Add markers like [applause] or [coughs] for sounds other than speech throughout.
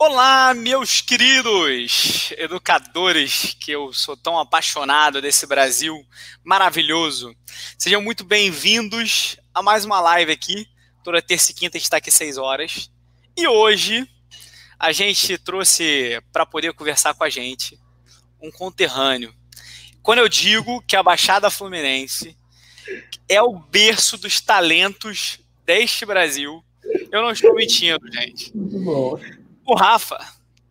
Olá, meus queridos educadores, que eu sou tão apaixonado desse Brasil maravilhoso. Sejam muito bem-vindos a mais uma live aqui. Toda terça e quinta está aqui seis horas. E hoje a gente trouxe para poder conversar com a gente um conterrâneo. Quando eu digo que a Baixada Fluminense é o berço dos talentos deste Brasil, eu não estou mentindo, gente. Muito bom. O Rafa,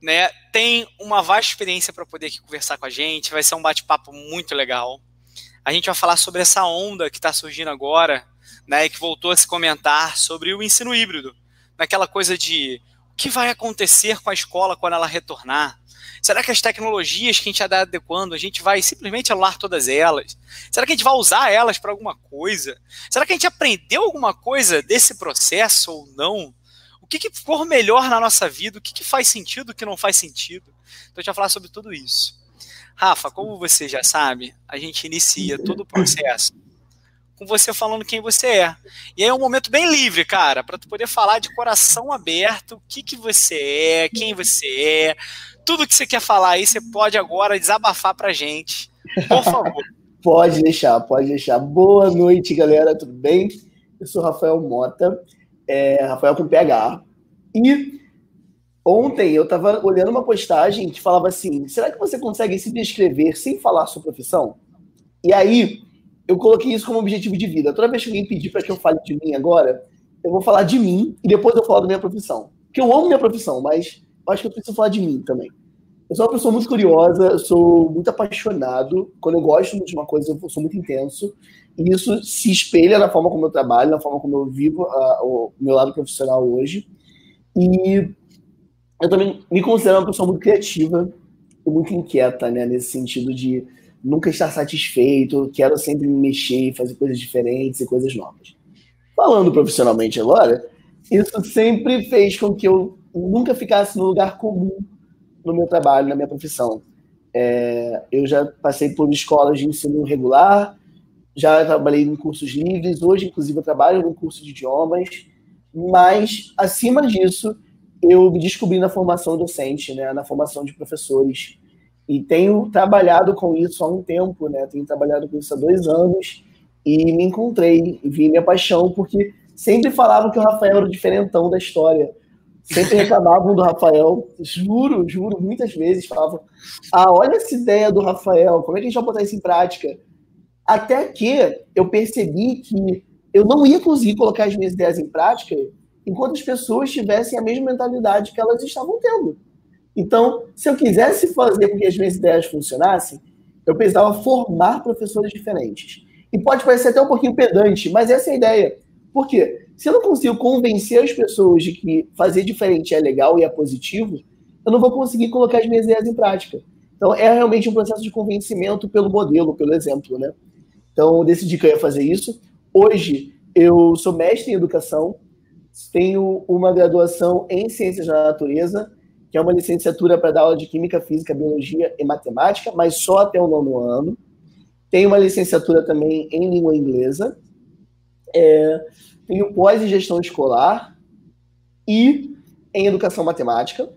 né, tem uma vasta experiência para poder aqui conversar com a gente, vai ser um bate-papo muito legal. A gente vai falar sobre essa onda que está surgindo agora, né, que voltou a se comentar sobre o ensino híbrido, naquela coisa de o que vai acontecer com a escola quando ela retornar. Será que as tecnologias que a gente está adequando, a gente vai simplesmente anular todas elas? Será que a gente vai usar elas para alguma coisa? Será que a gente aprendeu alguma coisa desse processo ou não? O que, que for melhor na nossa vida, o que, que faz sentido, o que não faz sentido. Então a gente vai falar sobre tudo isso. Rafa, como você já sabe, a gente inicia todo o processo com você falando quem você é. E aí é um momento bem livre, cara, para tu poder falar de coração aberto, o que, que você é, quem você é, tudo que você quer falar aí, você pode agora desabafar pra gente. Por favor. [laughs] pode deixar, pode deixar. Boa noite, galera, tudo bem? Eu sou Rafael Mota é, Rafael com PH. E ontem eu estava olhando uma postagem que falava assim: será que você consegue se descrever sem falar sua profissão? E aí eu coloquei isso como objetivo de vida. Toda vez que alguém pedir para que eu fale de mim agora, eu vou falar de mim e depois eu falo da minha profissão. Porque eu amo minha profissão, mas acho que eu preciso falar de mim também. Eu sou uma pessoa muito curiosa, eu sou muito apaixonado. Quando eu gosto de uma coisa, eu sou muito intenso. E isso se espelha na forma como eu trabalho, na forma como eu vivo uh, o meu lado profissional hoje. E eu também me considero uma pessoa muito criativa e muito inquieta, né? Nesse sentido de nunca estar satisfeito, quero sempre me mexer, fazer coisas diferentes e coisas novas. Falando profissionalmente agora, isso sempre fez com que eu nunca ficasse no lugar comum no meu trabalho, na minha profissão. É, eu já passei por escolas de ensino regular, já trabalhei em cursos livres, hoje, inclusive, eu trabalho no curso de idiomas, mas, acima disso, eu me descobri na formação docente, né, na formação de professores, e tenho trabalhado com isso há um tempo, né, tenho trabalhado com isso há dois anos, e me encontrei, e vi minha paixão, porque sempre falavam que o Rafael era o diferentão da história, sempre [laughs] reclamavam do Rafael, juro, juro, muitas vezes falavam, ah, olha essa ideia do Rafael, como é que a gente vai botar isso em prática? Até que eu percebi que eu não ia conseguir colocar as minhas ideias em prática enquanto as pessoas tivessem a mesma mentalidade que elas estavam tendo. Então, se eu quisesse fazer com que as minhas ideias funcionassem, eu precisava formar professores diferentes. E pode parecer até um pouquinho pedante, mas essa é a ideia. Por quê? Se eu não consigo convencer as pessoas de que fazer diferente é legal e é positivo, eu não vou conseguir colocar as minhas ideias em prática. Então, é realmente um processo de convencimento pelo modelo, pelo exemplo, né? Então, decidi que eu ia fazer isso. Hoje, eu sou mestre em educação, tenho uma graduação em ciências da natureza, que é uma licenciatura para dar aula de química, física, biologia e matemática, mas só até o nono ano. Tenho uma licenciatura também em língua inglesa. É, tenho pós em gestão escolar e em educação matemática.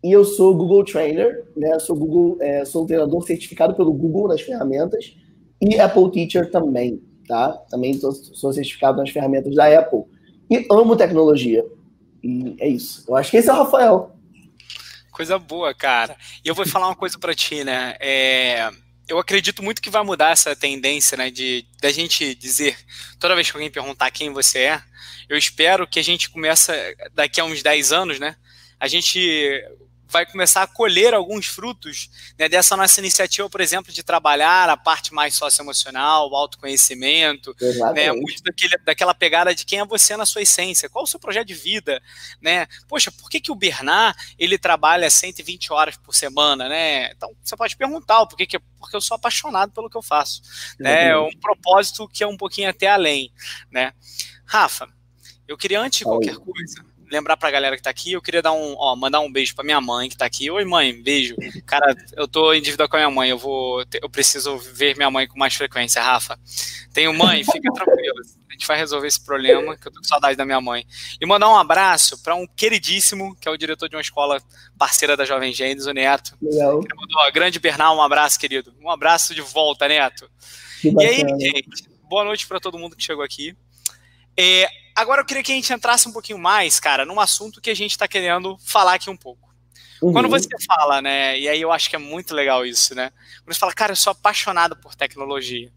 E eu sou Google Trainer, né? Sou Google, é, sou um treinador certificado pelo Google nas ferramentas e Apple Teacher também, tá? Também tô, sou certificado nas ferramentas da Apple. E amo tecnologia. E é isso. Eu acho que esse é o Rafael. Coisa boa, cara. E eu vou falar uma coisa para ti, né? É, eu acredito muito que vai mudar essa tendência, né, de da gente dizer toda vez que alguém perguntar quem você é, eu espero que a gente comece daqui a uns 10 anos, né, a gente vai começar a colher alguns frutos né, dessa nossa iniciativa, por exemplo, de trabalhar a parte mais socioemocional, o autoconhecimento, né, muito daquele, daquela pegada de quem é você na sua essência, qual o seu projeto de vida, né? Poxa, por que, que o Bernard ele trabalha 120 horas por semana, né? Então você pode perguntar o porquê que porque eu sou apaixonado pelo que eu faço, né? É um propósito que é um pouquinho até além, né? Rafa, eu queria antes de qualquer coisa lembrar pra galera que tá aqui, eu queria dar um, ó, mandar um beijo pra minha mãe que tá aqui. Oi, mãe, beijo. Cara, eu tô em dívida com a minha mãe, eu vou, eu preciso ver minha mãe com mais frequência, Rafa. Tenho mãe, fica [laughs] tranquilo. gente vai resolver esse problema, que eu tô com saudade da minha mãe. E mandar um abraço para um queridíssimo, que é o diretor de uma escola parceira da Jovem Gênesis, o Neto. Legal. Ele mandou, ó, grande Bernal, um abraço, querido. Um abraço de volta, Neto. E aí, gente, boa noite para todo mundo que chegou aqui. É, agora eu queria que a gente entrasse um pouquinho mais, cara, num assunto que a gente está querendo falar aqui um pouco. Uhum. Quando você fala, né, e aí eu acho que é muito legal isso, né? Quando você fala, cara, eu sou apaixonado por tecnologia.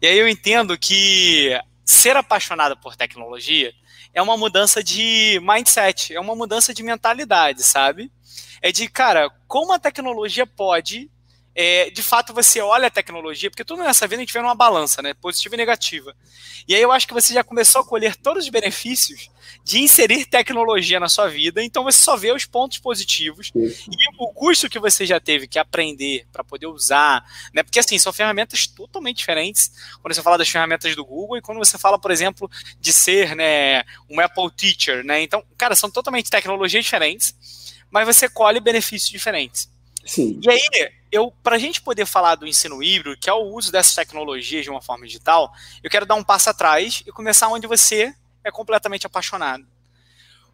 E aí eu entendo que ser apaixonado por tecnologia é uma mudança de mindset, é uma mudança de mentalidade, sabe? É de, cara, como a tecnologia pode é, de fato você olha a tecnologia, porque tudo nessa vida a gente vê numa balança, né? Positiva e negativa. E aí eu acho que você já começou a colher todos os benefícios de inserir tecnologia na sua vida, então você só vê os pontos positivos Isso. e o custo que você já teve que aprender para poder usar, né? Porque assim, são ferramentas totalmente diferentes quando você fala das ferramentas do Google e quando você fala, por exemplo, de ser, né, um Apple Teacher, né? Então, cara, são totalmente tecnologias diferentes, mas você colhe benefícios diferentes. Sim. E aí, eu, para a gente poder falar do ensino híbrido, que é o uso dessas tecnologias de uma forma digital, eu quero dar um passo atrás e começar onde você é completamente apaixonado.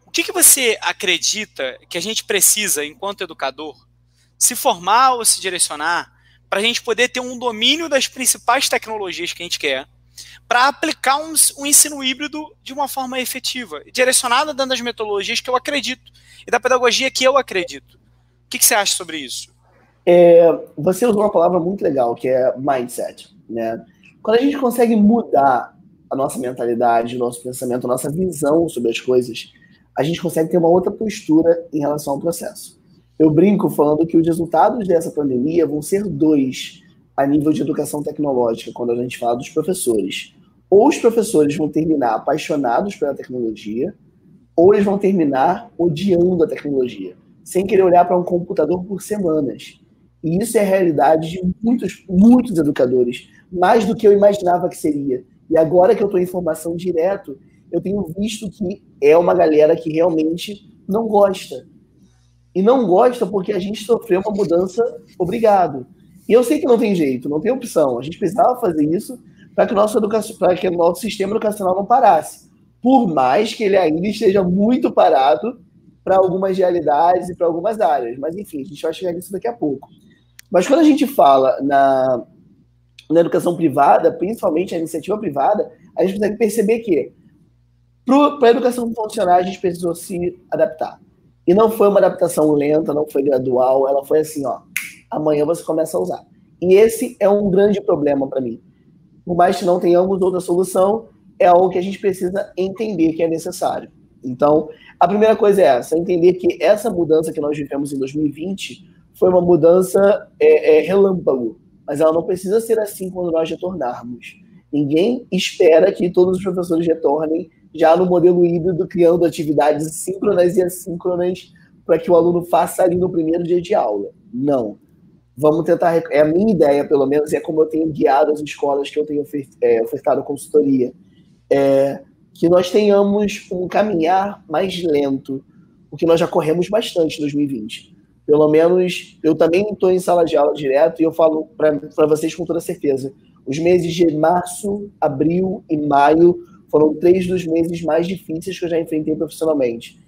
O que, que você acredita que a gente precisa, enquanto educador, se formar ou se direcionar para a gente poder ter um domínio das principais tecnologias que a gente quer, para aplicar um, um, ensino híbrido de uma forma efetiva, direcionada dentro das metodologias que eu acredito e da pedagogia que eu acredito que, que você acha sobre isso? É, você usou uma palavra muito legal, que é mindset. Né? Quando a gente consegue mudar a nossa mentalidade, o nosso pensamento, a nossa visão sobre as coisas, a gente consegue ter uma outra postura em relação ao processo. Eu brinco falando que os resultados dessa pandemia vão ser dois a nível de educação tecnológica, quando a gente fala dos professores. Ou os professores vão terminar apaixonados pela tecnologia, ou eles vão terminar odiando a tecnologia sem querer olhar para um computador por semanas. E isso é a realidade de muitos, muitos educadores, mais do que eu imaginava que seria. E agora que eu estou em formação direto, eu tenho visto que é uma galera que realmente não gosta. E não gosta porque a gente sofreu uma mudança obrigado. E eu sei que não tem jeito, não tem opção. A gente precisava fazer isso para que, o nosso para que o nosso sistema educacional não parasse. Por mais que ele ainda esteja muito parado para algumas realidades e para algumas áreas. Mas, enfim, a gente vai chegar nisso daqui a pouco. Mas quando a gente fala na, na educação privada, principalmente a iniciativa privada, a gente consegue perceber que para a educação funcionar, a gente precisou se adaptar. E não foi uma adaptação lenta, não foi gradual, ela foi assim, ó, amanhã você começa a usar. E esse é um grande problema para mim. Por mais que não tenhamos outra solução, é algo que a gente precisa entender que é necessário. Então, a primeira coisa é essa, entender que essa mudança que nós vivemos em 2020 foi uma mudança é, é, relâmpago, mas ela não precisa ser assim quando nós retornarmos. Ninguém espera que todos os professores retornem já no modelo híbrido, criando atividades síncronas e assíncronas para que o aluno faça ali no primeiro dia de aula. Não. Vamos tentar. É a minha ideia, pelo menos, é como eu tenho guiado as escolas que eu tenho é, ofertado consultoria. É, que nós tenhamos um caminhar mais lento, porque nós já corremos bastante em 2020. Pelo menos eu também estou em sala de aula direto e eu falo para vocês com toda certeza. Os meses de março, abril e maio foram três dos meses mais difíceis que eu já enfrentei profissionalmente.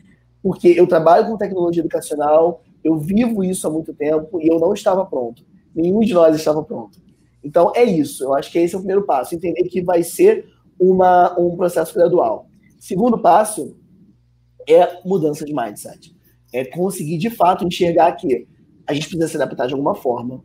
Porque eu trabalho com tecnologia educacional, eu vivo isso há muito tempo e eu não estava pronto. Nenhum de nós estava pronto. Então é isso. Eu acho que esse é o primeiro passo. Entender que vai ser uma, um processo gradual. Segundo passo é mudança de mindset. É conseguir, de fato, enxergar que a gente precisa se adaptar de alguma forma.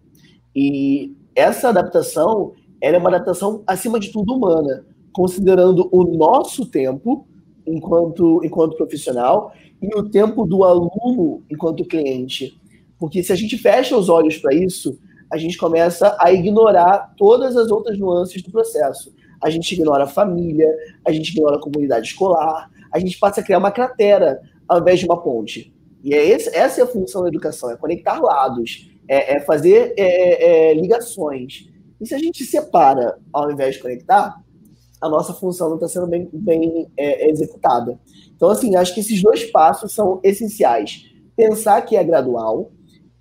E essa adaptação é uma adaptação, acima de tudo, humana, considerando o nosso tempo enquanto, enquanto profissional e o tempo do aluno enquanto cliente. Porque se a gente fecha os olhos para isso, a gente começa a ignorar todas as outras nuances do processo a gente ignora a família, a gente ignora a comunidade escolar, a gente passa a criar uma cratera ao invés de uma ponte. E é esse, essa é a função da educação, é conectar lados, é, é fazer é, é, ligações. E se a gente separa ao invés de conectar, a nossa função não está sendo bem, bem é, executada. Então, assim, acho que esses dois passos são essenciais. Pensar que é gradual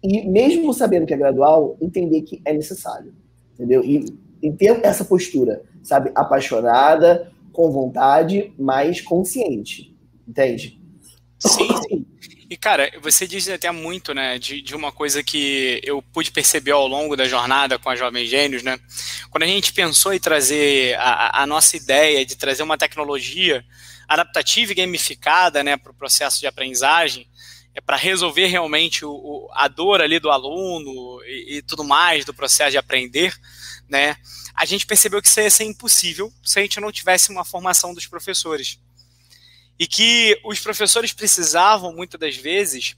e, mesmo sabendo que é gradual, entender que é necessário. Entendeu? E, e ter essa postura sabe, apaixonada, com vontade, mas consciente. Entende? Sim, sim. E, cara, você diz até muito, né, de, de uma coisa que eu pude perceber ao longo da jornada com a Jovem Gênios, né? Quando a gente pensou em trazer a, a nossa ideia de trazer uma tecnologia adaptativa e gamificada, né, para o processo de aprendizagem, é para resolver realmente o, o, a dor ali do aluno e, e, tudo mais do processo de aprender, né? A gente percebeu que isso ia ser impossível se a gente não tivesse uma formação dos professores e que os professores precisavam, muitas das vezes,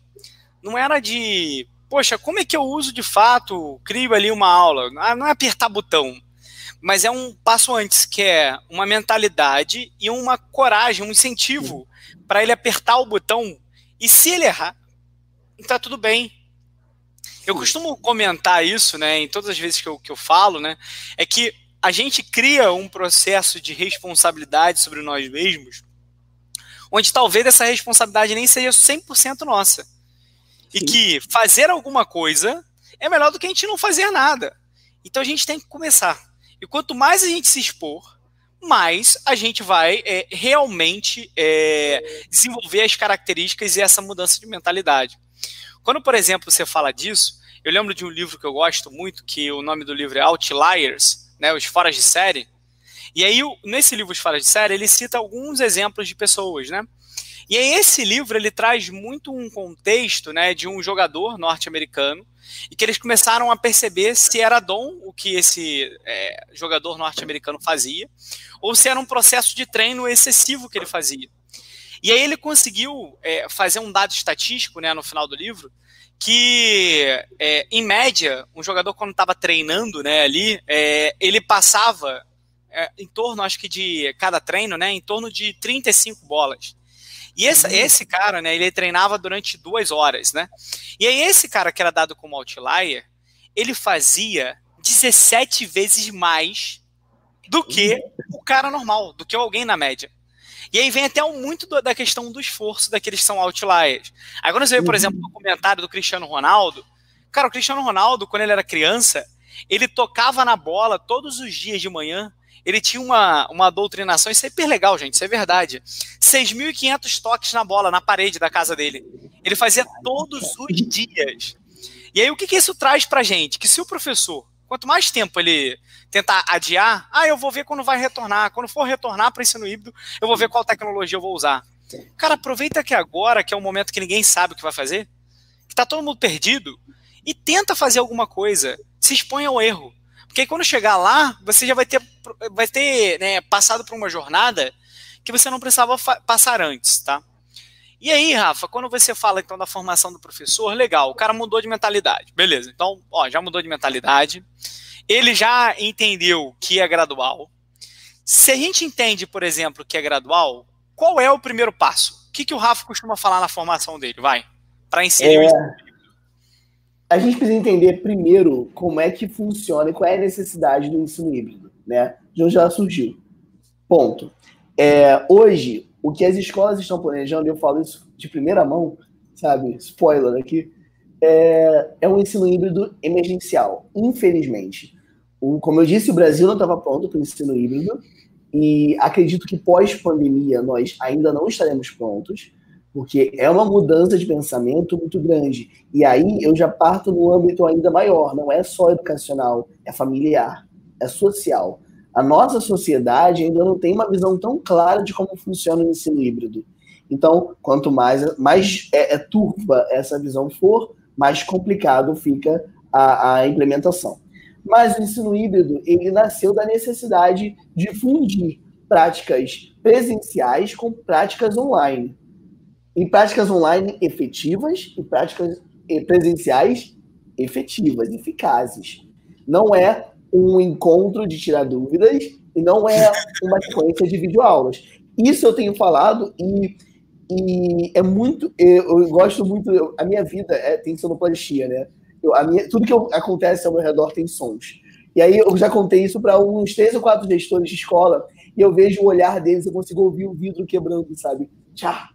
não era de, poxa, como é que eu uso de fato, crio ali uma aula? Ah, não é apertar botão, mas é um passo antes, que é uma mentalidade e uma coragem, um incentivo para ele apertar o botão e se ele errar, está tudo bem. Eu costumo comentar isso, né, em todas as vezes que eu, que eu falo, né, é que a gente cria um processo de responsabilidade sobre nós mesmos onde talvez essa responsabilidade nem seja 100% nossa. Sim. E que fazer alguma coisa é melhor do que a gente não fazer nada. Então a gente tem que começar. E quanto mais a gente se expor, mais a gente vai é, realmente é, desenvolver as características e essa mudança de mentalidade. Quando, por exemplo, você fala disso, eu lembro de um livro que eu gosto muito, que o nome do livro é Outliers, né, os foras de série, e aí, nesse livro Os Falas de Série, ele cita alguns exemplos de pessoas, né? E aí, esse livro, ele traz muito um contexto, né, de um jogador norte-americano, e que eles começaram a perceber se era dom o que esse é, jogador norte-americano fazia, ou se era um processo de treino excessivo que ele fazia. E aí ele conseguiu é, fazer um dado estatístico, né, no final do livro, que, é, em média, um jogador quando estava treinando, né, ali, é, ele passava é, em torno, acho que de cada treino, né, em torno de 35 bolas. E esse, uhum. esse cara, né, ele treinava durante duas horas, né? E aí esse cara que era dado como outlier, ele fazia 17 vezes mais do que uhum. o cara normal, do que alguém na média. E aí vem até muito da questão do esforço daqueles que são outliers. Aí quando você vê, por uhum. exemplo, o comentário do Cristiano Ronaldo, cara, o Cristiano Ronaldo, quando ele era criança, ele tocava na bola todos os dias de manhã ele tinha uma, uma doutrinação, isso é hiper legal, gente, isso é verdade. 6.500 toques na bola, na parede da casa dele. Ele fazia todos os dias. E aí, o que, que isso traz pra gente? Que se o professor, quanto mais tempo ele tentar adiar, ah, eu vou ver quando vai retornar. Quando for retornar para ensino híbrido, eu vou ver qual tecnologia eu vou usar. Cara, aproveita que agora, que é um momento que ninguém sabe o que vai fazer, que tá todo mundo perdido, e tenta fazer alguma coisa. Se expõe ao erro. Porque quando chegar lá, você já vai ter, vai ter né, passado por uma jornada que você não precisava passar antes, tá? E aí, Rafa, quando você fala então da formação do professor, legal, o cara mudou de mentalidade. Beleza, então, ó, já mudou de mentalidade. Ele já entendeu que é gradual. Se a gente entende, por exemplo, que é gradual, qual é o primeiro passo? O que, que o Rafa costuma falar na formação dele? Vai, para inserir é... o a gente precisa entender primeiro como é que funciona e qual é a necessidade do ensino híbrido, né? De onde ela surgiu. Ponto. É, hoje, o que as escolas estão planejando, eu falo isso de primeira mão, sabe? Spoiler aqui, é, é um ensino híbrido emergencial, infelizmente. O, como eu disse, o Brasil não estava pronto para o ensino híbrido e acredito que pós-pandemia nós ainda não estaremos prontos porque é uma mudança de pensamento muito grande. E aí eu já parto no âmbito ainda maior, não é só educacional, é familiar, é social. A nossa sociedade ainda não tem uma visão tão clara de como funciona o ensino híbrido. Então, quanto mais, mais é, é turva essa visão for, mais complicado fica a, a implementação. Mas o ensino híbrido, ele nasceu da necessidade de fundir práticas presenciais com práticas online em práticas online efetivas e práticas presenciais efetivas, eficazes. Não é um encontro de tirar dúvidas e não é uma sequência de videoaulas. Isso eu tenho falado e, e é muito. Eu, eu gosto muito. Eu, a minha vida é, tem sonoplastia, né? Eu, a minha, tudo que acontece ao meu redor tem sons. E aí eu já contei isso para uns três ou quatro gestores de escola e eu vejo o olhar deles, eu consigo ouvir o vidro quebrando, sabe? Tchá,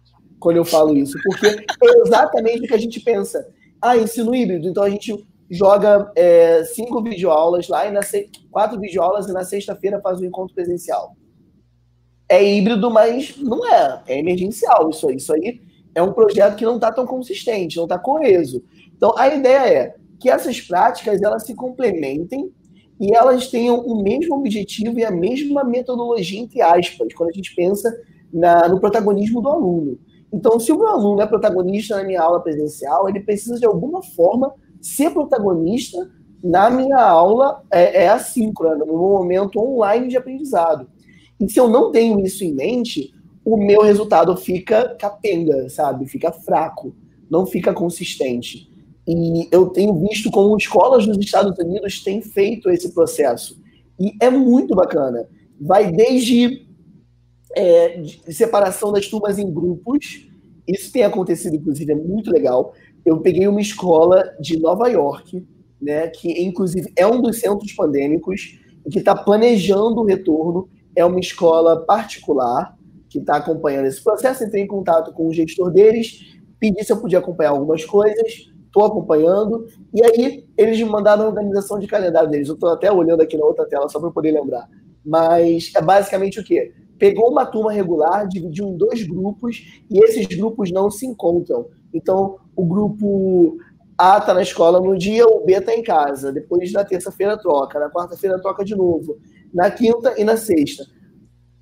quando eu falo isso, porque é exatamente o que a gente pensa. Ah, ensino híbrido, então a gente joga é, cinco videoaulas lá, e na se... quatro videoaulas e na sexta-feira faz um encontro presencial. é híbrido, mas não é. É emergencial isso aí. Isso aí é um projeto que não está tão consistente, não está coeso. Então, a ideia é que essas práticas elas se complementem e elas tenham o mesmo objetivo e a mesma metodologia, entre aspas, quando a gente pensa na, no protagonismo do aluno. Então, se o meu aluno é protagonista na minha aula presencial, ele precisa de alguma forma ser protagonista na minha aula é, é assíncrona, no momento online de aprendizado. E se eu não tenho isso em mente, o meu resultado fica capenga, sabe? Fica fraco, não fica consistente. E eu tenho visto como escolas nos Estados Unidos têm feito esse processo. E é muito bacana. Vai desde é, separação das turmas em grupos, isso tem acontecido, inclusive, é muito legal. Eu peguei uma escola de Nova York, né, que inclusive é um dos centros pandêmicos, que está planejando o retorno. É uma escola particular que está acompanhando esse processo. Entrei em contato com o gestor deles, pedi se eu podia acompanhar algumas coisas estou acompanhando. E aí eles me mandaram a organização de calendário deles. Eu estou até olhando aqui na outra tela só para poder lembrar. Mas é basicamente o quê? Pegou uma turma regular, dividiu em dois grupos e esses grupos não se encontram. Então, o grupo A está na escola no dia, o B está em casa. Depois, na terça-feira, troca. Na quarta-feira, troca de novo. Na quinta e na sexta.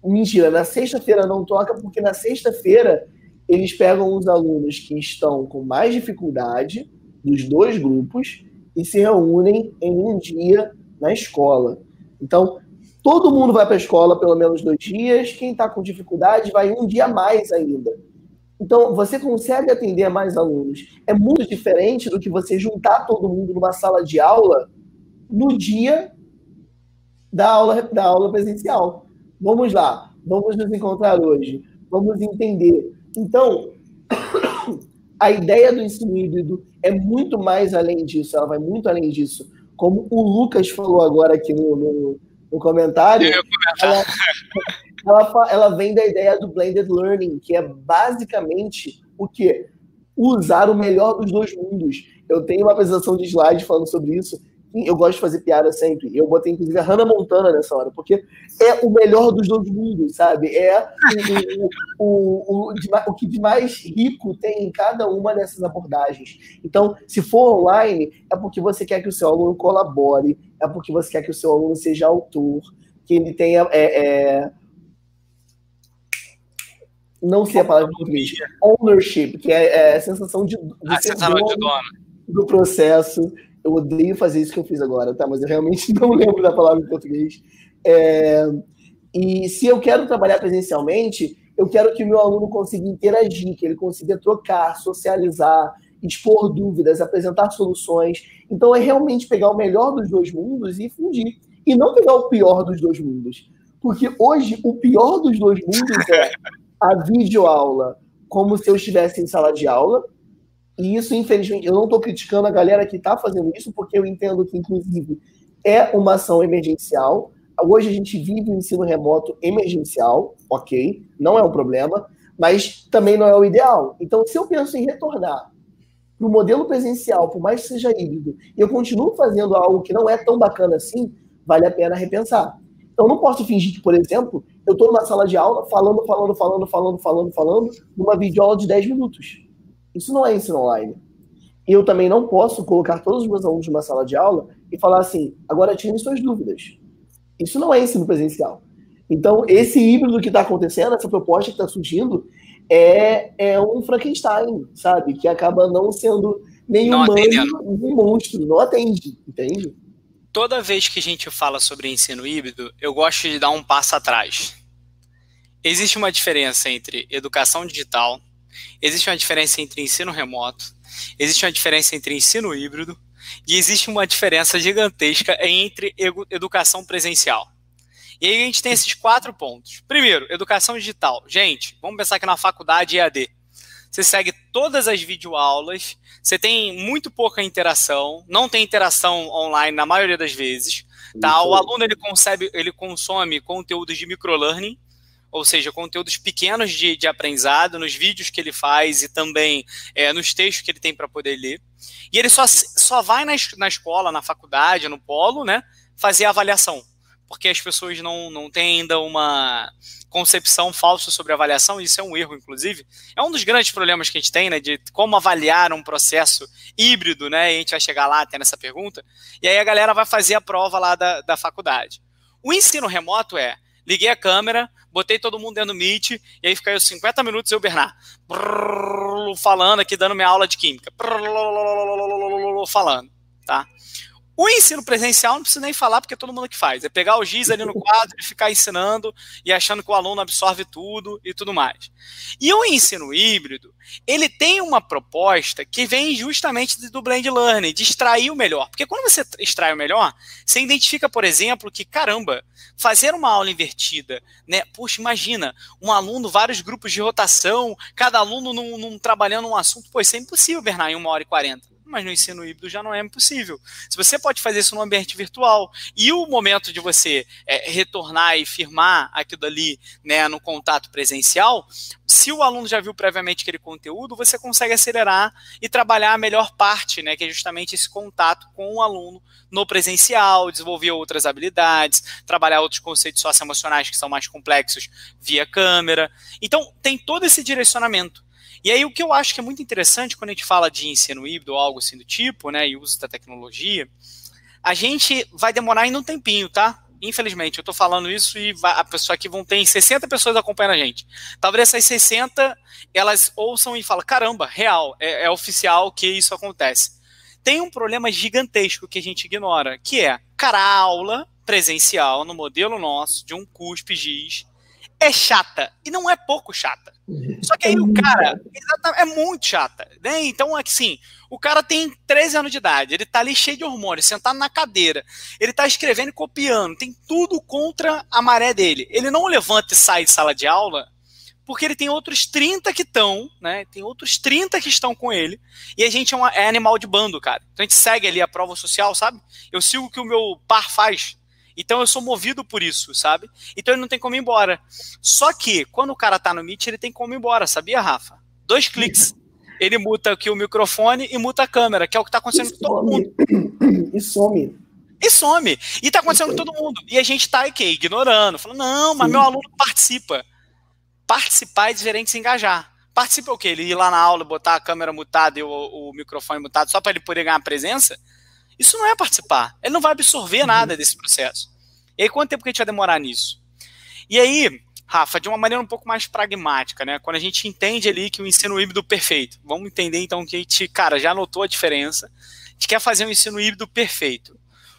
Mentira, na sexta-feira não troca, porque na sexta-feira eles pegam os alunos que estão com mais dificuldade dos dois grupos e se reúnem em um dia na escola. Então, todo mundo vai para a escola pelo menos dois dias, quem está com dificuldade vai um dia mais ainda. Então, você consegue atender mais alunos. É muito diferente do que você juntar todo mundo numa sala de aula no dia da aula, da aula presencial. Vamos lá, vamos nos encontrar hoje, vamos entender. Então, [coughs] a ideia do ensino híbrido é muito mais além disso, ela vai muito além disso. Como o Lucas falou agora aqui no, no, no comentário, ela, ela, ela vem da ideia do blended learning, que é basicamente o que? Usar o melhor dos dois mundos. Eu tenho uma apresentação de slide falando sobre isso, eu gosto de fazer piada sempre. Eu botei, inclusive, a Hannah Montana nessa hora, porque é o melhor dos dois mundos, sabe? É o, o, o, o, que de mais rico tem em cada uma dessas abordagens. Então, se for online, é porque você quer que o seu aluno colabore, é porque você quer que o seu aluno seja autor, que ele tenha. É, é... Não sei a palavra em português. Ownership, que é, é a sensação de, de a sensação de dono do processo eu odeio fazer isso que eu fiz agora, tá? Mas eu realmente [laughs] não lembro da palavra em português. É, e se eu quero trabalhar presencialmente, eu quero que o meu aluno consiga interagir, que ele consiga trocar, socializar, expor dúvidas, apresentar soluções. Então é realmente pegar o melhor dos dois mundos e fundir. E não pegar o pior dos dois mundos. Porque hoje o pior dos dois mundos é a [laughs] videoaula como se eu estivesse em sala de aula, e isso, infelizmente, eu não estou criticando a galera que está fazendo isso, porque eu entendo que, inclusive, é uma ação emergencial. Hoje a gente vive o ensino remoto emergencial, ok, não é um problema, mas também não é o ideal. Então, se eu penso em retornar para o modelo presencial, por mais que seja híbrido, e eu continuo fazendo algo que não é tão bacana assim, vale a pena repensar. Então, não posso fingir que, por exemplo, eu estou numa sala de aula falando, falando, falando, falando, falando, falando, numa videoaula de 10 minutos. Isso não é ensino online. E eu também não posso colocar todos os meus alunos numa sala de aula e falar assim, agora tirem suas dúvidas. Isso não é ensino presencial. Então, esse híbrido que está acontecendo, essa proposta que está surgindo, é, é um Frankenstein, sabe? Que acaba não sendo nem não humano, nem monstro, não atende, entende? Toda vez que a gente fala sobre ensino híbrido, eu gosto de dar um passo atrás. Existe uma diferença entre educação digital, Existe uma diferença entre ensino remoto, existe uma diferença entre ensino híbrido e existe uma diferença gigantesca entre educação presencial. E aí a gente tem esses quatro pontos. Primeiro, educação digital. Gente, vamos pensar que na faculdade EAD. Você segue todas as videoaulas, você tem muito pouca interação, não tem interação online na maioria das vezes. Tá? O aluno ele, concebe, ele consome conteúdos de microlearning, ou seja, conteúdos pequenos de, de aprendizado, nos vídeos que ele faz e também é, nos textos que ele tem para poder ler. E ele só, só vai na, na escola, na faculdade, no polo, né, fazer a avaliação. Porque as pessoas não, não têm ainda uma concepção falsa sobre avaliação, isso é um erro, inclusive. É um dos grandes problemas que a gente tem, né, de como avaliar um processo híbrido, né, e a gente vai chegar lá tendo essa pergunta, e aí a galera vai fazer a prova lá da, da faculdade. O ensino remoto é, liguei a câmera, botei todo mundo dentro do Meet, e aí fica eu 50 minutos eu, Bernard, falando aqui, dando minha aula de química, falando, tá? O ensino presencial não precisa nem falar, porque é todo mundo que faz. É pegar o giz ali no quadro e ficar ensinando e achando que o aluno absorve tudo e tudo mais. E o ensino híbrido, ele tem uma proposta que vem justamente do blend learning, de extrair o melhor. Porque quando você extrai o melhor, você identifica, por exemplo, que, caramba, fazer uma aula invertida, né? Puxa, imagina, um aluno, vários grupos de rotação, cada aluno num, num trabalhando um assunto, pô, isso é impossível, Bernard, em uma hora e quarenta mas no ensino híbrido já não é possível. Se você pode fazer isso no ambiente virtual e o momento de você é, retornar e firmar aquilo ali né, no contato presencial, se o aluno já viu previamente aquele conteúdo, você consegue acelerar e trabalhar a melhor parte, né, que é justamente esse contato com o aluno no presencial, desenvolver outras habilidades, trabalhar outros conceitos socioemocionais que são mais complexos via câmera. Então, tem todo esse direcionamento. E aí o que eu acho que é muito interessante quando a gente fala de ensino híbrido ou algo assim do tipo, né, e uso da tecnologia, a gente vai demorar ainda um tempinho, tá? Infelizmente, eu estou falando isso e a pessoa aqui vão ter 60 pessoas acompanhando a gente. Talvez essas 60 elas ouçam e falam: caramba, real, é, é oficial que isso acontece. Tem um problema gigantesco que a gente ignora, que é, cara, a aula presencial no modelo nosso de um CUSP GIS é chata. E não é pouco chata. Só que aí o cara é muito chata. Né? Então, assim, o cara tem 13 anos de idade, ele tá ali cheio de hormônios, sentado na cadeira, ele tá escrevendo e copiando, tem tudo contra a maré dele. Ele não levanta e sai de sala de aula porque ele tem outros 30 que estão, né? Tem outros 30 que estão com ele. E a gente é, uma, é animal de bando, cara. Então a gente segue ali a prova social, sabe? Eu sigo o que o meu par faz. Então eu sou movido por isso, sabe? Então ele não tem como ir embora. Só que, quando o cara tá no Meet, ele tem como ir embora, sabia, Rafa? Dois cliques. Ele muta aqui o microfone e muta a câmera, que é o que tá acontecendo com todo mundo. [coughs] E some. E some. E tá acontecendo com todo mundo. E a gente tá aqui, ignorando, falando, não, mas Sim. meu aluno participa. Participar é diferente de se engajar. Participa o quê? Ele ir lá na aula, botar a câmera mutada e o, o microfone mutado só para ele poder ganhar presença? Isso não é participar. Ele não vai absorver uhum. nada desse processo. E aí, quanto tempo que a gente vai demorar nisso? E aí, Rafa, de uma maneira um pouco mais pragmática, né? Quando a gente entende ali que o ensino híbrido perfeito, vamos entender então que a gente, cara, já notou a diferença, a gente quer fazer um ensino híbrido perfeito.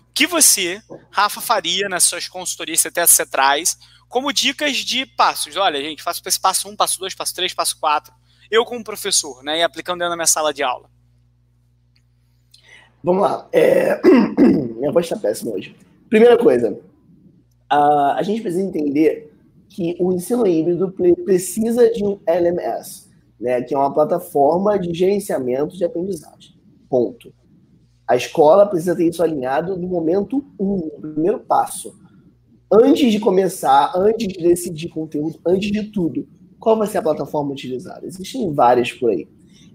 O que você, Rafa, faria nas suas consultorias que até você traz, como dicas de passos? Olha, gente, faço esse passo 1, um, passo 2, passo 3, passo 4. Eu, como professor, né? E aplicando dentro da minha sala de aula. Vamos lá. É... [clears throat] Minha voz está péssima hoje. Primeira coisa, a, a gente precisa entender que o ensino híbrido precisa de um LMS, né, que é uma plataforma de gerenciamento de aprendizagem. Ponto. A escola precisa ter isso alinhado no momento um, no primeiro passo. Antes de começar, antes de decidir conteúdo, antes de tudo, qual vai ser a plataforma utilizada? Existem várias por aí.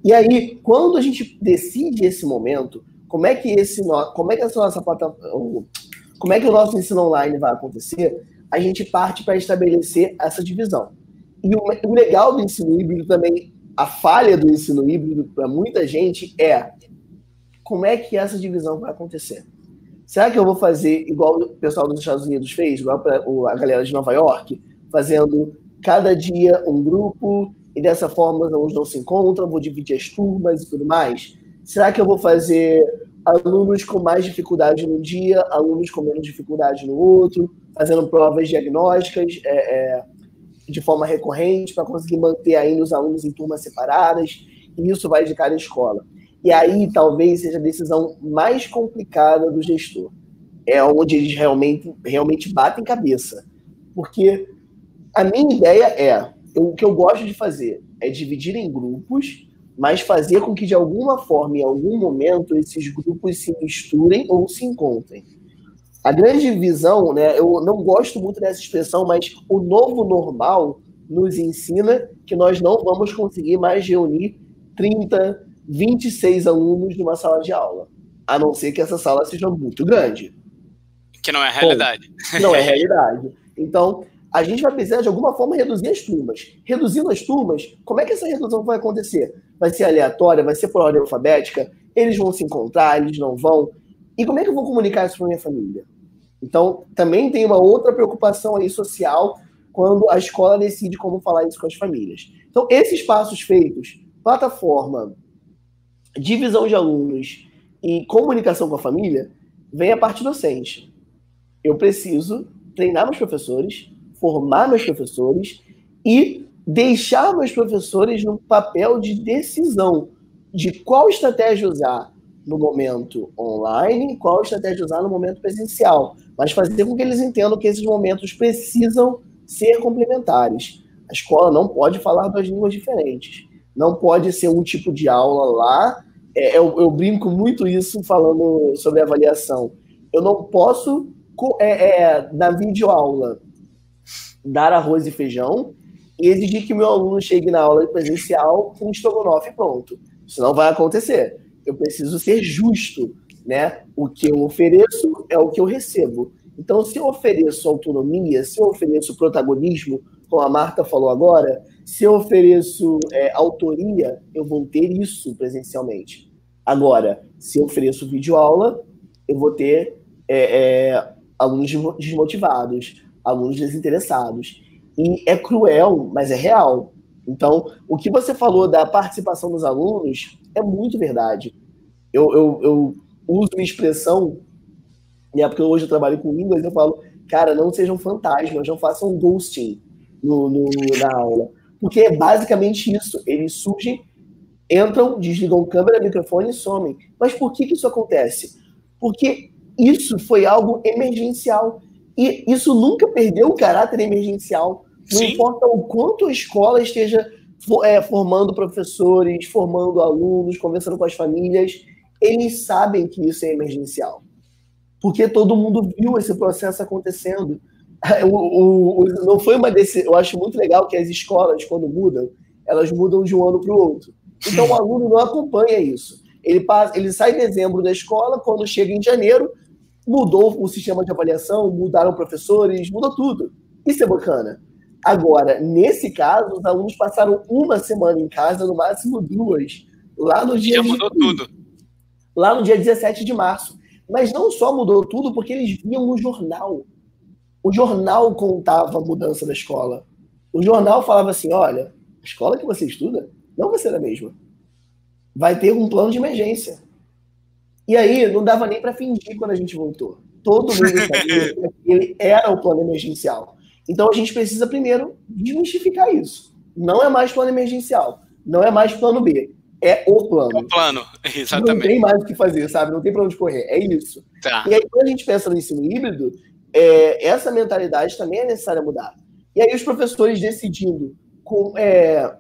E aí, quando a gente decide esse momento, como é que esse como é que essa nossa plataforma, como é que o nosso ensino online vai acontecer? A gente parte para estabelecer essa divisão. E o, o legal do ensino híbrido também, a falha do ensino híbrido para muita gente é como é que essa divisão vai acontecer? Será que eu vou fazer igual o pessoal dos Estados Unidos fez, igual a galera de Nova York, fazendo cada dia um grupo e dessa forma uns não se encontram, vou dividir as turmas e tudo mais? Será que eu vou fazer alunos com mais dificuldade num dia, alunos com menos dificuldade no outro, fazendo provas diagnósticas é, é, de forma recorrente para conseguir manter ainda os alunos em turmas separadas? E isso vai de cada escola. E aí talvez seja a decisão mais complicada do gestor. É onde eles realmente, realmente batem cabeça. Porque a minha ideia é, o que eu gosto de fazer é dividir em grupos mas fazer com que de alguma forma, em algum momento, esses grupos se misturem ou se encontrem. A grande visão, né, eu não gosto muito dessa expressão, mas o novo normal nos ensina que nós não vamos conseguir mais reunir 30, 26 alunos numa sala de aula, a não ser que essa sala seja muito grande. Que não é realidade. Bom, não é [laughs] realidade. Então, a gente vai precisar de alguma forma reduzir as turmas. Reduzindo as turmas, como é que essa redução vai acontecer? Vai ser aleatória, vai ser por ordem alfabética? Eles vão se encontrar, eles não vão? E como é que eu vou comunicar isso para minha família? Então, também tem uma outra preocupação aí social quando a escola decide como falar isso com as famílias. Então, esses passos feitos, plataforma, divisão de alunos e comunicação com a família, vem a parte docente. Eu preciso treinar meus professores, formar meus professores e deixar meus professores no papel de decisão de qual estratégia usar no momento online, qual estratégia usar no momento presencial, mas fazer com que eles entendam que esses momentos precisam ser complementares. A escola não pode falar duas línguas diferentes. Não pode ser um tipo de aula lá. É, eu, eu, brinco muito isso falando sobre avaliação. Eu não posso, é, é, na videoaula, dar arroz e feijão e exigir que meu aluno chegue na aula presencial com estrogonofe pronto. Isso não vai acontecer. Eu preciso ser justo, né? O que eu ofereço é o que eu recebo. Então, se eu ofereço autonomia, se eu ofereço protagonismo, como a Marta falou agora, se eu ofereço é, autoria, eu vou ter isso presencialmente. Agora, se eu ofereço videoaula, eu vou ter é, é, alunos desmotivados, alunos desinteressados. E é cruel, mas é real. Então, o que você falou da participação dos alunos é muito verdade. Eu, eu, eu uso uma expressão né? Porque hoje eu trabalho com línguas, eu falo, cara, não sejam fantasmas, não façam ghosting no, no, na aula. Porque é basicamente isso. Eles surgem, entram, desligam câmera, microfone e somem. Mas por que, que isso acontece? Porque isso foi algo emergencial. E isso nunca perdeu o caráter emergencial. Não Sim. importa o quanto a escola esteja é, formando professores, formando alunos, conversando com as famílias, eles sabem que isso é emergencial porque todo mundo viu esse processo acontecendo. [laughs] O, o, o, não foi uma desse. Eu acho muito legal que as escolas, quando mudam, elas mudam de um ano para o outro. Então o aluno não acompanha isso. Ele, passa, ele sai em dezembro da escola, quando chega em janeiro, mudou o sistema de avaliação, mudaram professores, mudou tudo. Isso é bacana. Agora, nesse caso, os alunos passaram uma semana em casa, no máximo duas, lá no dia. Já mudou de... tudo. Lá no dia 17 de março. Mas não só mudou tudo, porque eles viam no jornal. O jornal contava a mudança da escola. O jornal falava assim: olha, a escola que você estuda não vai ser a mesma. Vai ter um plano de emergência. E aí, não dava nem para fingir quando a gente voltou. Todo mundo [laughs] sabia que ele era o plano emergencial. Então a gente precisa primeiro desmistificar isso. Não é mais plano emergencial. Não é mais plano B é o plano. É o plano, [laughs] exatamente. Não tem mais o que fazer, sabe? Não tem para onde correr. É isso. Tá. E aí, quando a gente pensa no ensino híbrido, é, essa mentalidade também é necessária mudar. E aí, os professores decidindo com, é,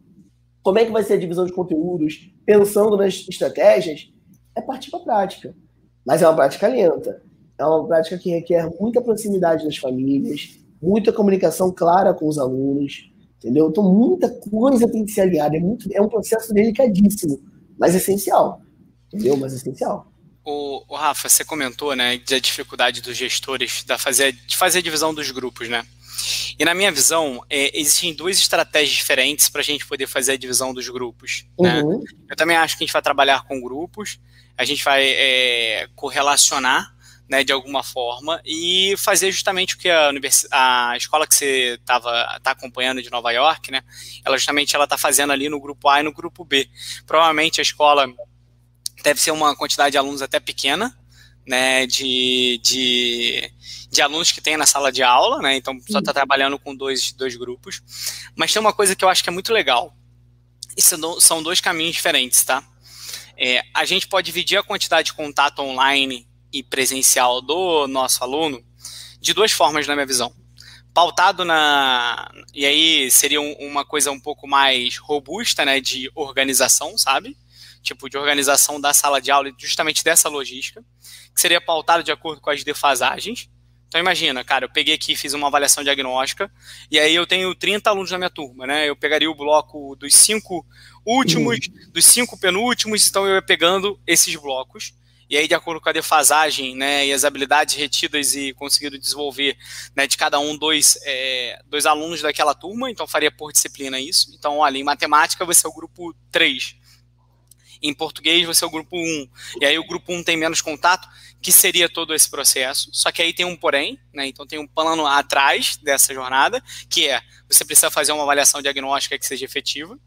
[clears throat] como é que vai ser a divisão de conteúdos, pensando nas estratégias, é partir para a prática. Mas é uma prática lenta. É uma prática que requer muita proximidade das famílias, muita comunicação clara com os alunos, Entendeu? Então, muita coisa tem que ser aliada. É, muito, é um processo delicadíssimo, mas essencial. Entendeu? Mas essencial. O, o, Rafa, você comentou, né, da dificuldade dos gestores da fazer, de fazer a divisão dos grupos, né? E na minha visão, é, existem duas estratégias diferentes para a gente poder fazer a divisão dos grupos. Né? Uhum. Eu também acho que a gente vai trabalhar com grupos, a gente vai é, correlacionar né, de alguma forma, e fazer justamente o que a, a escola que você estava tá acompanhando de Nova York, né, ela justamente ela está fazendo ali no grupo A e no grupo B. Provavelmente a escola deve ser uma quantidade de alunos até pequena, né, de, de, de alunos que tem na sala de aula, né, então só está trabalhando com dois, dois grupos. Mas tem uma coisa que eu acho que é muito legal, e são dois caminhos diferentes, tá? É, a gente pode dividir a quantidade de contato online e presencial do nosso aluno de duas formas, na minha visão. Pautado na. E aí seria um, uma coisa um pouco mais robusta, né? De organização, sabe? Tipo, de organização da sala de aula, justamente dessa logística, que seria pautado de acordo com as defasagens. Então imagina, cara, eu peguei aqui, fiz uma avaliação diagnóstica, e aí eu tenho 30 alunos na minha turma, né? Eu pegaria o bloco dos cinco últimos, uhum. dos cinco penúltimos, então eu ia pegando esses blocos e aí de acordo com a defasagem, né, e as habilidades retidas e conseguido desenvolver, né, de cada um dois, é, dois alunos daquela turma, então faria por disciplina isso. Então, olha, em matemática você é o grupo 3, em português você é o grupo 1, e aí o grupo 1 tem menos contato, que seria todo esse processo, só que aí tem um porém, né, então tem um plano atrás dessa jornada, que é, você precisa fazer uma avaliação diagnóstica que seja efetiva,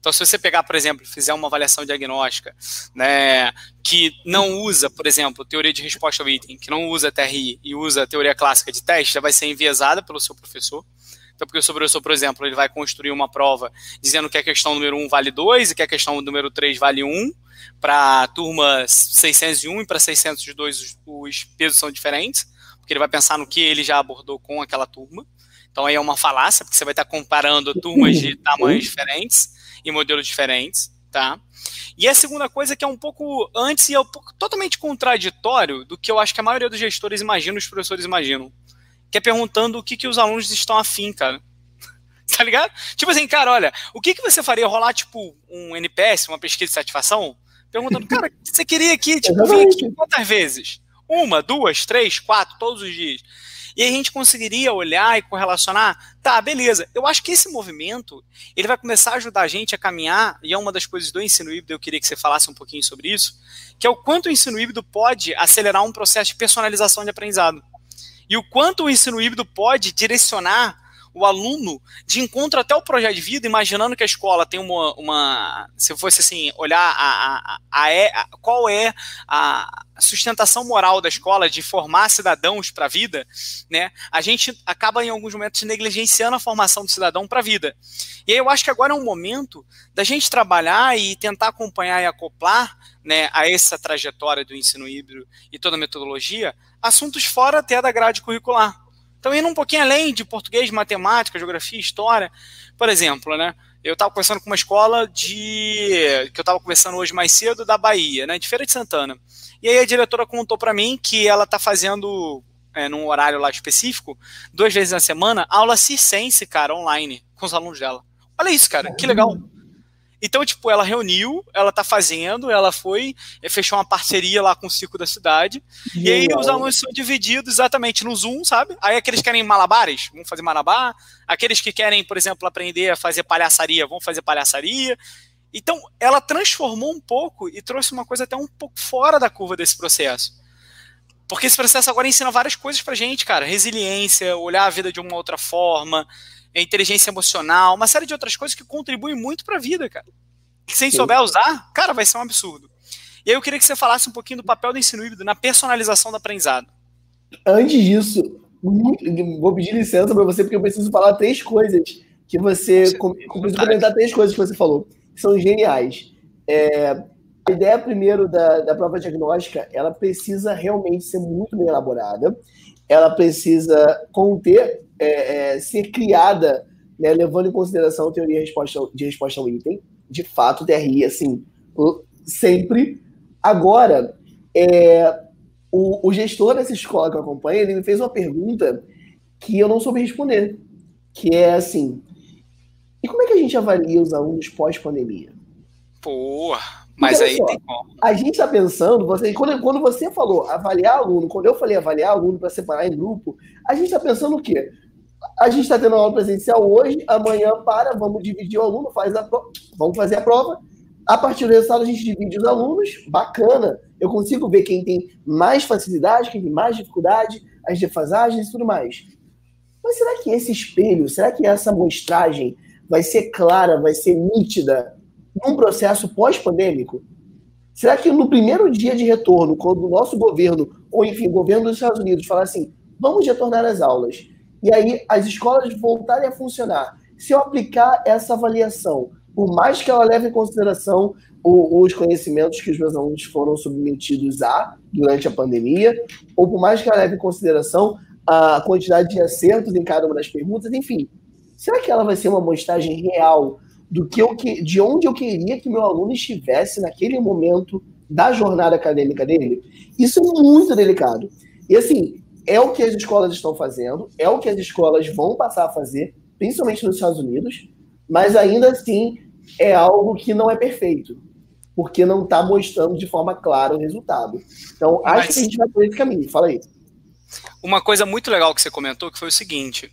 então, se você pegar, por exemplo, fizer uma avaliação diagnóstica, né, que não usa, por exemplo, teoria de resposta ao item, que não usa TRI e usa teoria clássica de teste, já vai ser enviesada pelo seu professor. Então, porque o professor, por exemplo, ele vai construir uma prova dizendo que a questão número 1 vale 2 e que a questão número 3 vale 1. Para a turma 601 e para 602 os, os pesos são diferentes, porque ele vai pensar no que ele já abordou com aquela turma. Então aí é uma falácia, porque você vai estar comparando turmas de tamanhos diferentes e modelos diferentes, tá? E a segunda coisa que é um pouco antes e é um pouco totalmente contraditório do que eu acho que a maioria dos gestores imaginam, os professores imaginam que é perguntando o que, que os alunos estão afim, cara. [laughs] tá ligado? Tipo assim, cara, olha, o que, que você faria rolar, tipo, um NPS, uma pesquisa de satisfação? Perguntando, [laughs] cara, você queria aqui, tipo, vir aqui quantas vezes? Uma, duas, três, quatro, todos os dias. E aí a gente conseguiria olhar e correlacionar, tá, beleza. Eu acho que esse movimento, ele vai começar a ajudar a gente a caminhar, e é uma das coisas do ensino híbrido, eu queria que você falasse um pouquinho sobre isso, que é o quanto o ensino híbrido pode acelerar um processo de personalização de aprendizado e o quanto o ensino híbrido pode direcionar o aluno de encontro até o projeto de vida, imaginando que a escola tem uma, uma se fosse assim, olhar a, a, a, a qual é a sustentação moral da escola de formar cidadãos para a vida, né? A gente acaba em alguns momentos negligenciando a formação do cidadão para a vida. E aí eu acho que agora é um momento da gente trabalhar e tentar acompanhar e acoplar, né, a essa trajetória do ensino híbrido e toda a metodologia, assuntos fora até da grade curricular. Então, indo um pouquinho além de português, matemática, geografia, história, por exemplo, né? Eu estava conversando com uma escola de que eu estava conversando hoje mais cedo da Bahia, né, de Feira de Santana. E aí a diretora contou para mim que ela está fazendo é, num horário lá específico, duas vezes na semana, aula circense, cara, online, com os alunos dela. Olha isso, cara, que legal. Então, tipo, ela reuniu, ela tá fazendo, ela foi, eh, fechou uma parceria lá com o Circo da Cidade, e aí os alunos são divididos exatamente no Zoom, sabe? Aí aqueles que querem malabares, vão fazer malabar, aqueles que querem, por exemplo, aprender a fazer palhaçaria, vão fazer palhaçaria. Então, ela transformou um pouco e trouxe uma coisa até um pouco fora da curva desse processo. Porque esse processo agora ensina várias coisas pra gente, cara. Resiliência, olhar a vida de uma outra forma, inteligência emocional, uma série de outras coisas que contribuem muito para a vida, cara. Que se a gente souber usar, cara, vai ser um absurdo. E aí eu queria que você falasse um pouquinho do papel do ensino híbrido na personalização do aprendizado. Antes disso, vou pedir licença para você, porque eu preciso falar três coisas que você. Preciso comentar três coisas que você falou, que são geniais. É, a ideia, primeiro, da, da prova diagnóstica, ela precisa realmente ser muito bem elaborada, ela precisa conter é, é, ser criada, né, levando em consideração a teoria de resposta, ao item, de fato, TRI, assim, sempre. Agora, é, o, o, gestor dessa escola que eu acompanho, ele me fez uma pergunta que eu não soube responder, que é assim, e como é que a gente avalia os alunos pós-pandemia? Pô, mas aí só, tem como. A gente está pensando, você, quando, quando você falou avaliar aluno, quando eu falei avaliar aluno para separar em grupo, a gente está pensando o quê? A gente está tendo aula presencial hoje, amanhã para, vamos dividir o aluno, faz a vamos fazer a prova. A partir do resultado, a gente divide os alunos, bacana. Eu consigo ver quem tem mais facilidade, quem tem mais dificuldade, as defasagens e tudo mais. Mas será que esse espelho, será que essa amostragem vai ser clara, vai ser nítida num processo pós-pandêmico? Será que no primeiro dia de retorno, quando o nosso governo, ou enfim, o governo dos Estados Unidos, falar assim, vamos retornar às aulas, e aí as escolas voltarem a funcionar. Se eu aplicar essa avaliação, por mais que ela leve em consideração os conhecimentos que os meus alunos foram submetidos a durante a pandemia, ou por mais que ela leve em consideração a quantidade de acertos em cada uma das perguntas, enfim, será que ela vai ser uma amostragem real do que eu, de onde eu queria que meu aluno estivesse naquele momento da jornada acadêmica dele? Isso é muito delicado. E assim, é o que as escolas estão fazendo, é o que as escolas vão passar a fazer, principalmente nos Estados Unidos, mas ainda assim é algo que não é perfeito. porque não está mostrando de forma clara o resultado. Então, acho Mas... que a gente vai por esse caminho. Fala aí. Uma coisa muito legal que você comentou que foi o seguinte: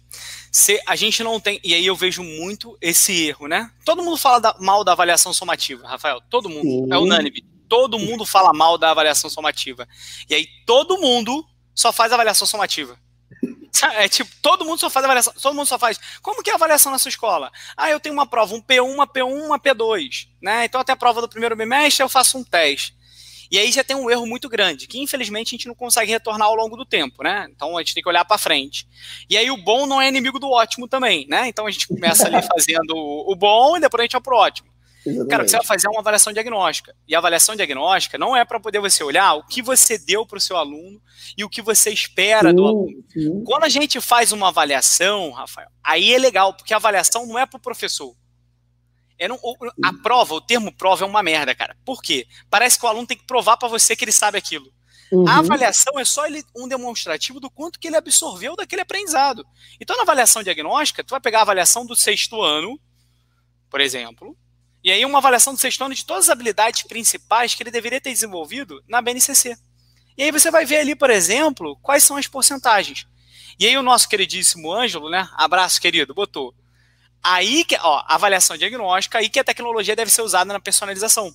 se a gente não tem, e aí eu vejo muito esse erro, né? Todo mundo fala da, mal da avaliação somativa, Rafael. Todo mundo Sim. é unânime. Todo mundo fala mal da avaliação somativa. E aí todo mundo só faz avaliação somativa. [laughs] É tipo, todo mundo só faz avaliação, todo mundo só faz. Como que é a avaliação na sua escola? Ah, eu tenho uma prova, um P1, uma P1, uma P2, né? Então até a prova do primeiro bimestre eu faço um teste. E aí já tem um erro muito grande, que infelizmente a gente não consegue retornar ao longo do tempo, né? Então a gente tem que olhar para frente. E aí o bom não é inimigo do ótimo também, né? Então a gente começa ali [laughs] fazendo o bom e depois a gente vai pro ótimo. Exatamente. Cara, você vai fazer é uma avaliação diagnóstica. E a avaliação diagnóstica não é para poder você olhar o que você deu para o seu aluno e o que você espera sim, do aluno. Sim. Quando a gente faz uma avaliação, Rafael, aí é legal, porque a avaliação não é para o professor. É não, a prova, o termo prova é uma merda, cara. Por quê? Parece que o aluno tem que provar para você que ele sabe aquilo. Uhum. A avaliação é só ele, um demonstrativo do quanto que ele absorveu daquele aprendizado. Então, na avaliação diagnóstica, tu vai pegar a avaliação do sexto ano, por exemplo, e aí uma avaliação do sexto ano de todas as habilidades principais que ele deveria ter desenvolvido na BNCC. E aí você vai ver ali, por exemplo, quais são as porcentagens. E aí o nosso queridíssimo Ângelo, né? Abraço, querido, botou Aí que, ó, avaliação diagnóstica, aí que a tecnologia deve ser usada na personalização.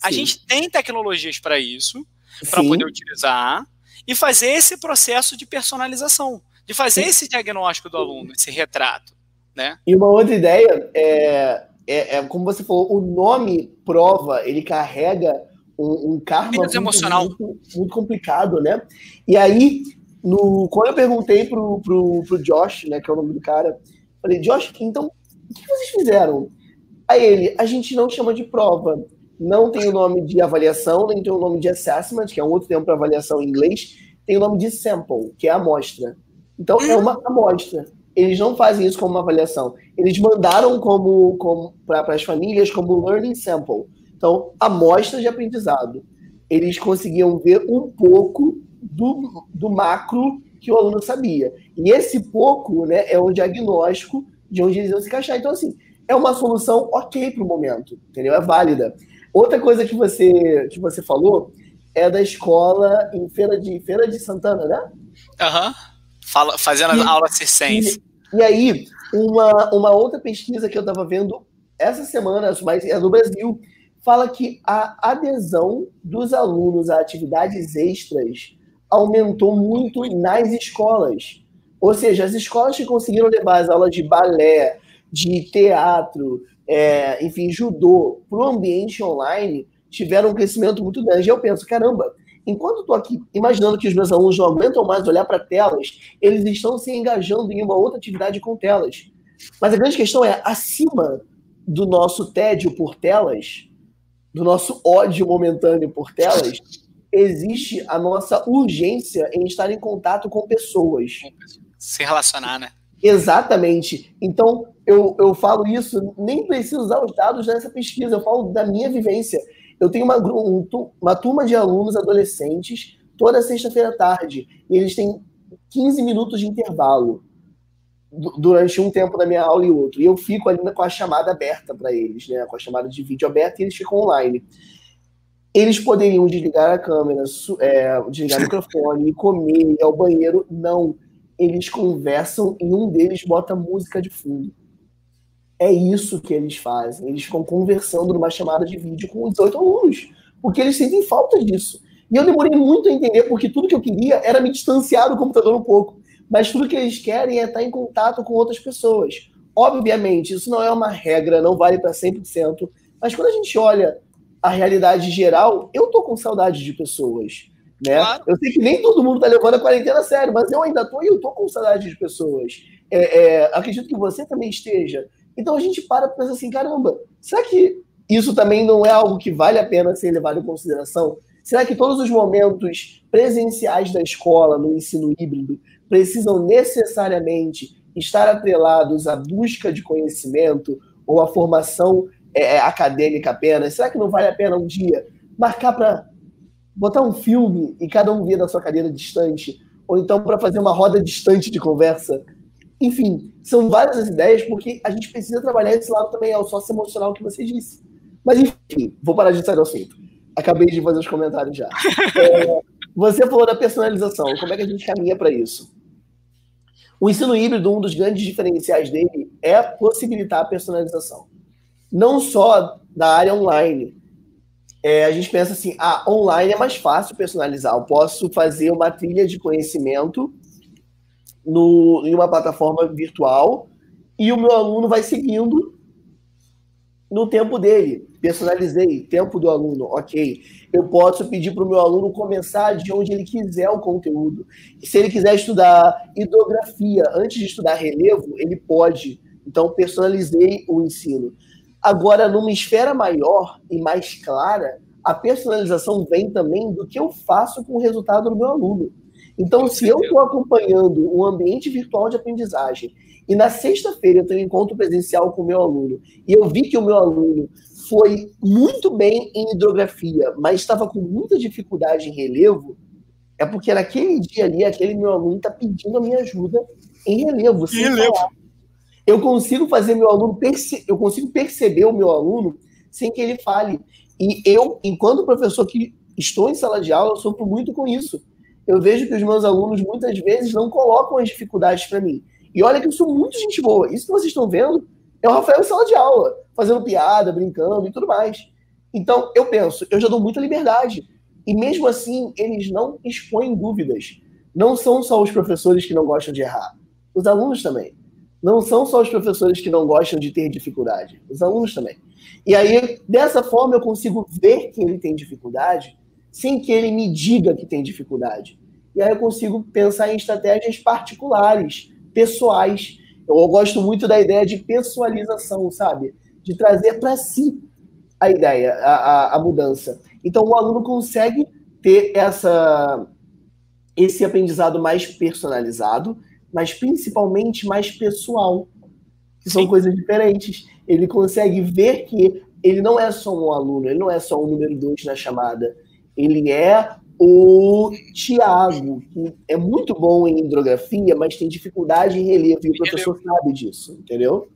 A Sim. gente tem tecnologias para isso, para poder utilizar e fazer esse processo de personalização, de fazer Sim. esse diagnóstico do aluno, esse retrato, né? E uma outra ideia é, é, é como você falou, o nome prova, ele carrega um, um karma muito, emocional. Muito, muito, complicado, né? E aí, no, quando eu perguntei pro, pro, pro Josh, né, que é o nome do cara, falei, Josh, então o que vocês fizeram? Aí ele, a gente não chama de prova. Não tem o nome de avaliação, nem tem o nome de assessment, que é um outro termo para avaliação em inglês. Tem o nome de sample, que é amostra. Então, é uma amostra. Eles não fazem isso como uma avaliação. Eles mandaram como, como para as famílias como learning sample. Então, amostra de aprendizado. Eles conseguiam ver um pouco do, do macro que o aluno sabia. E esse pouco né, é o diagnóstico de onde eles iam se encaixar. Então, assim, é uma solução ok para o momento, entendeu? É válida. Outra coisa que você, que você falou é da escola em Feira de, Feira de Santana, né? Aham. Uhum. Fazendo e, aula circense. E, e aí, uma, uma outra pesquisa que eu estava vendo essa semana, mas é do Brasil, fala que a adesão dos alunos a atividades extras aumentou muito nas escolas. Ou seja, as escolas que conseguiram levar as aulas de balé, de teatro, é, enfim, judô, para o ambiente online, tiveram um crescimento muito grande. E eu penso, caramba, enquanto estou aqui imaginando que os meus alunos não aguentam mais olhar para telas, eles estão se engajando em uma outra atividade com telas. Mas a grande questão é, acima do nosso tédio por telas, do nosso ódio momentâneo por telas, existe a nossa urgência em estar em contato com pessoas se relacionar, né? Exatamente. Então, eu, eu falo isso, nem preciso usar os dados dessa pesquisa, eu falo da minha vivência. Eu tenho uma, um, uma turma de alunos adolescentes toda sexta-feira à tarde, e eles têm 15 minutos de intervalo durante um tempo da minha aula e outro. E eu fico ali com a chamada aberta para eles, né? com a chamada de vídeo aberta, e eles ficam online. Eles poderiam desligar a câmera, é, desligar o microfone, comer, ir ao banheiro. Não eles conversam e um deles bota música de fundo. É isso que eles fazem. Eles ficam conversando numa chamada de vídeo com os oito alunos, porque eles sentem falta disso. E eu demorei muito a entender, porque tudo que eu queria era me distanciar do computador um pouco. Mas tudo que eles querem é estar em contato com outras pessoas. Obviamente, isso não é uma regra, não vale para 100%. Mas quando a gente olha a realidade geral, eu tô com saudade de pessoas. Né? Claro. Eu sei que nem todo mundo está levando a quarentena a sério, mas eu ainda estou e eu estou com saudade de pessoas. É, é, acredito que você também esteja. Então a gente para e pensa assim: caramba, será que isso também não é algo que vale a pena ser levado em consideração? Será que todos os momentos presenciais da escola, no ensino híbrido, precisam necessariamente estar atrelados à busca de conhecimento ou à formação é, acadêmica apenas? Será que não vale a pena um dia marcar para botar um filme e cada um via da sua cadeira distante, ou então para fazer uma roda distante de conversa. Enfim, são várias as ideias, porque a gente precisa trabalhar esse lado também, é o sócio emocional que você disse. Mas enfim, vou parar de sair do assunto. Acabei de fazer os comentários já. [laughs] É, você falou da personalização. Como é que a gente caminha para isso? O ensino híbrido, um dos grandes diferenciais dele é possibilitar a personalização. Não só da área online. É, a gente pensa assim, ah, online é mais fácil personalizar. Eu posso fazer uma trilha de conhecimento no, em uma plataforma virtual e o meu aluno vai seguindo no tempo dele. Personalizei, tempo do aluno, ok. Eu posso pedir para o meu aluno começar de onde ele quiser o conteúdo. Se ele quiser estudar hidrografia antes de estudar relevo, ele pode. Então, personalizei o ensino. Agora, numa esfera maior e mais clara, a personalização vem também do que eu faço com o resultado do meu aluno. Então, se eu estou acompanhando um ambiente virtual de aprendizagem e na sexta-feira eu tenho um encontro presencial com o meu aluno e eu vi que o meu aluno foi muito bem em hidrografia, mas estava com muita dificuldade em relevo, é porque naquele dia ali, aquele meu aluno está pedindo a minha ajuda em relevo. Em relevo. Eu consigo fazer meu aluno, perce... eu consigo perceber o meu aluno sem que ele fale. E eu, enquanto professor que estou em sala de aula, sofro muito com isso. Eu vejo que os meus alunos muitas vezes não colocam as dificuldades para mim. E olha que eu sou muito gente boa. Isso que vocês estão vendo é o Rafael em sala de aula, fazendo piada, brincando e tudo mais. Então, eu penso, eu já dou muita liberdade. E mesmo assim, eles não expõem dúvidas. Não são só os professores que não gostam de errar. Os alunos também. Não são só os professores que não gostam de ter dificuldade. Os alunos também. E aí, dessa forma, eu consigo ver que ele tem dificuldade sem que ele me diga que tem dificuldade. E aí eu consigo pensar em estratégias particulares pessoais. Eu gosto muito da ideia de pessoalização, sabe? De trazer para si a ideia, a, a, a, mudança. Então, o aluno consegue ter essa, esse aprendizado mais personalizado, mas principalmente mais pessoal, que são Sim. coisas diferentes. Ele consegue ver que ele não é só um aluno, ele não é só um número dois na chamada. Ele é o Tiago, que é muito bom em hidrografia, mas tem dificuldade em relevo, e o professor sabe disso, entendeu?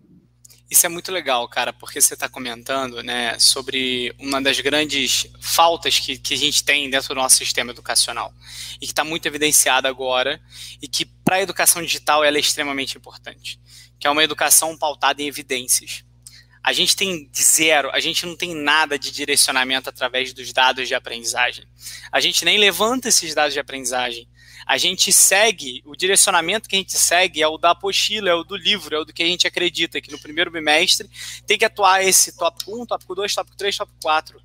Isso é muito legal, cara, porque você está comentando né, sobre uma das grandes faltas que, que a gente tem dentro do nosso sistema educacional e que está muito evidenciada agora e que para a educação digital ela é extremamente importante, que é uma educação pautada em evidências. A gente tem zero, a gente não tem nada de direcionamento através dos dados de aprendizagem. A gente nem levanta esses dados de aprendizagem. A gente segue, o direcionamento que a gente segue é o da apostila, é o do livro, é o do que a gente acredita, que no primeiro bimestre tem que atuar esse tópico 1, tópico 2, tópico 3, tópico 4.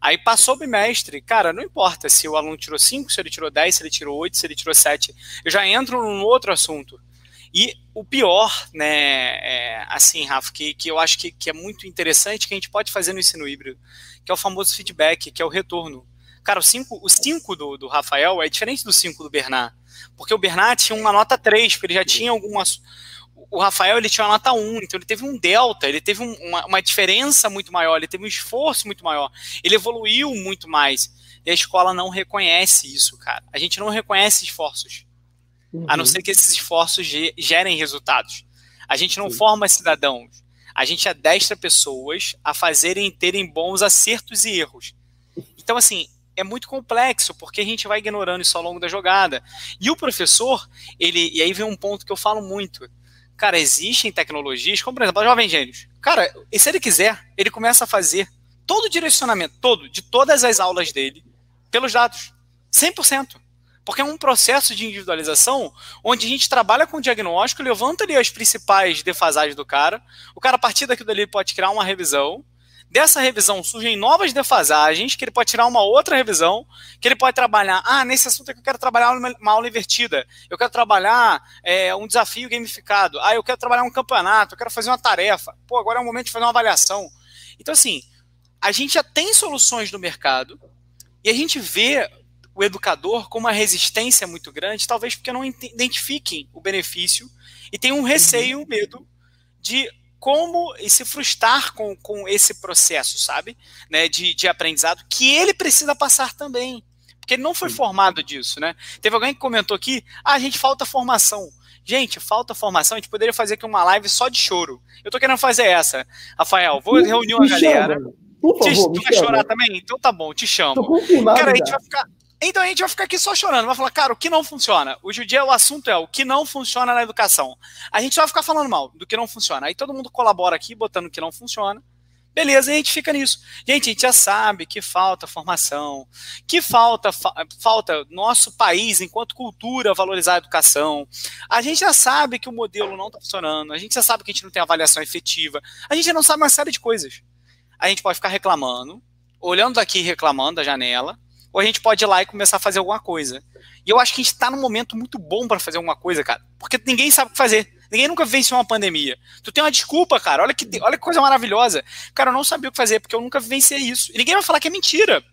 Aí passou o bimestre, cara, não importa se o aluno tirou 5, se ele tirou 10, se ele tirou 8, se ele tirou 7. Eu já entro num outro assunto. E o pior, né, é, assim, Rafa, que, que eu acho que, que é muito interessante, que a gente pode fazer no ensino híbrido, que é o famoso feedback, que é o retorno. Cara, o 5 o cinco do, do Rafael é diferente do 5 do Bernard. Porque o Bernard tinha uma nota 3, porque ele já tinha algumas. O Rafael ele tinha uma nota 1, então ele teve um delta, ele teve um, uma, uma diferença muito maior, ele teve um esforço muito maior, ele evoluiu muito mais. E a escola não reconhece isso, cara. A gente não reconhece esforços. Uhum. A não uhum. ser que esses esforços gerem resultados. A gente não Sim. forma cidadãos. A gente adestra pessoas a fazerem terem bons acertos e erros. Então, assim, é muito complexo, porque a gente vai ignorando isso ao longo da jogada. E o professor, ele. E aí vem um ponto que eu falo muito. Cara, existem tecnologias, como por exemplo, a Jovem Gênios. Cara, e se ele quiser, ele começa a fazer todo o direcionamento, todo, de todas as aulas dele, pelos dados. 100%. Porque é um processo de individualização onde a gente trabalha com o diagnóstico, levanta ali as principais defasagens do cara, o cara a partir daquilo dali pode criar uma revisão, dessa revisão surgem novas defasagens, que ele pode tirar uma outra revisão, que ele pode trabalhar, ah, nesse assunto aqui eu quero trabalhar uma aula invertida, eu quero trabalhar é, um desafio gamificado, ah, eu quero trabalhar um campeonato, eu quero fazer uma tarefa, pô, agora é o momento de fazer uma avaliação. Então, assim, a gente já tem soluções no mercado, e a gente vê o educador com uma resistência muito grande, talvez porque não identifiquem o benefício e tem um receio, um medo de como se frustrar com, com esse processo, sabe? Né, de, de aprendizado, que ele precisa passar também. Porque ele não foi formado disso, né? Teve alguém que comentou aqui, ah, a gente falta formação. Gente, falta formação, a gente poderia fazer aqui uma live só de choro. Eu tô querendo fazer essa. Rafael, vou reunir uma galera. Por favor, te, tu vai chorar também? Então tá bom, te chamo. Cara, a gente vai ficar. Então a gente vai ficar aqui só chorando. Vai falar, cara, o que não funciona? Hoje em dia o assunto é o que não funciona na educação. A gente só vai ficar falando mal do que não funciona. Aí todo mundo colabora aqui, botando o que não funciona. Beleza, a gente fica nisso. Gente, a gente já sabe que falta formação, que falta, fa falta nosso país, enquanto cultura, valorizar a educação. A gente já sabe que o modelo não está funcionando, a gente já sabe que a gente não tem avaliação efetiva, a gente não sabe uma série de coisas. A gente pode ficar reclamando, olhando daqui reclamando da janela, ou a gente pode ir lá e começar a fazer alguma coisa. E eu acho que a gente está num momento muito bom para fazer alguma coisa, cara, porque ninguém sabe o que fazer. Ninguém nunca vivenciou uma pandemia. Tu tem uma desculpa, cara. Olha que, olha que coisa maravilhosa. Cara, eu não sabia o que fazer, porque eu nunca vivenciei isso. E ninguém vai falar que é mentira.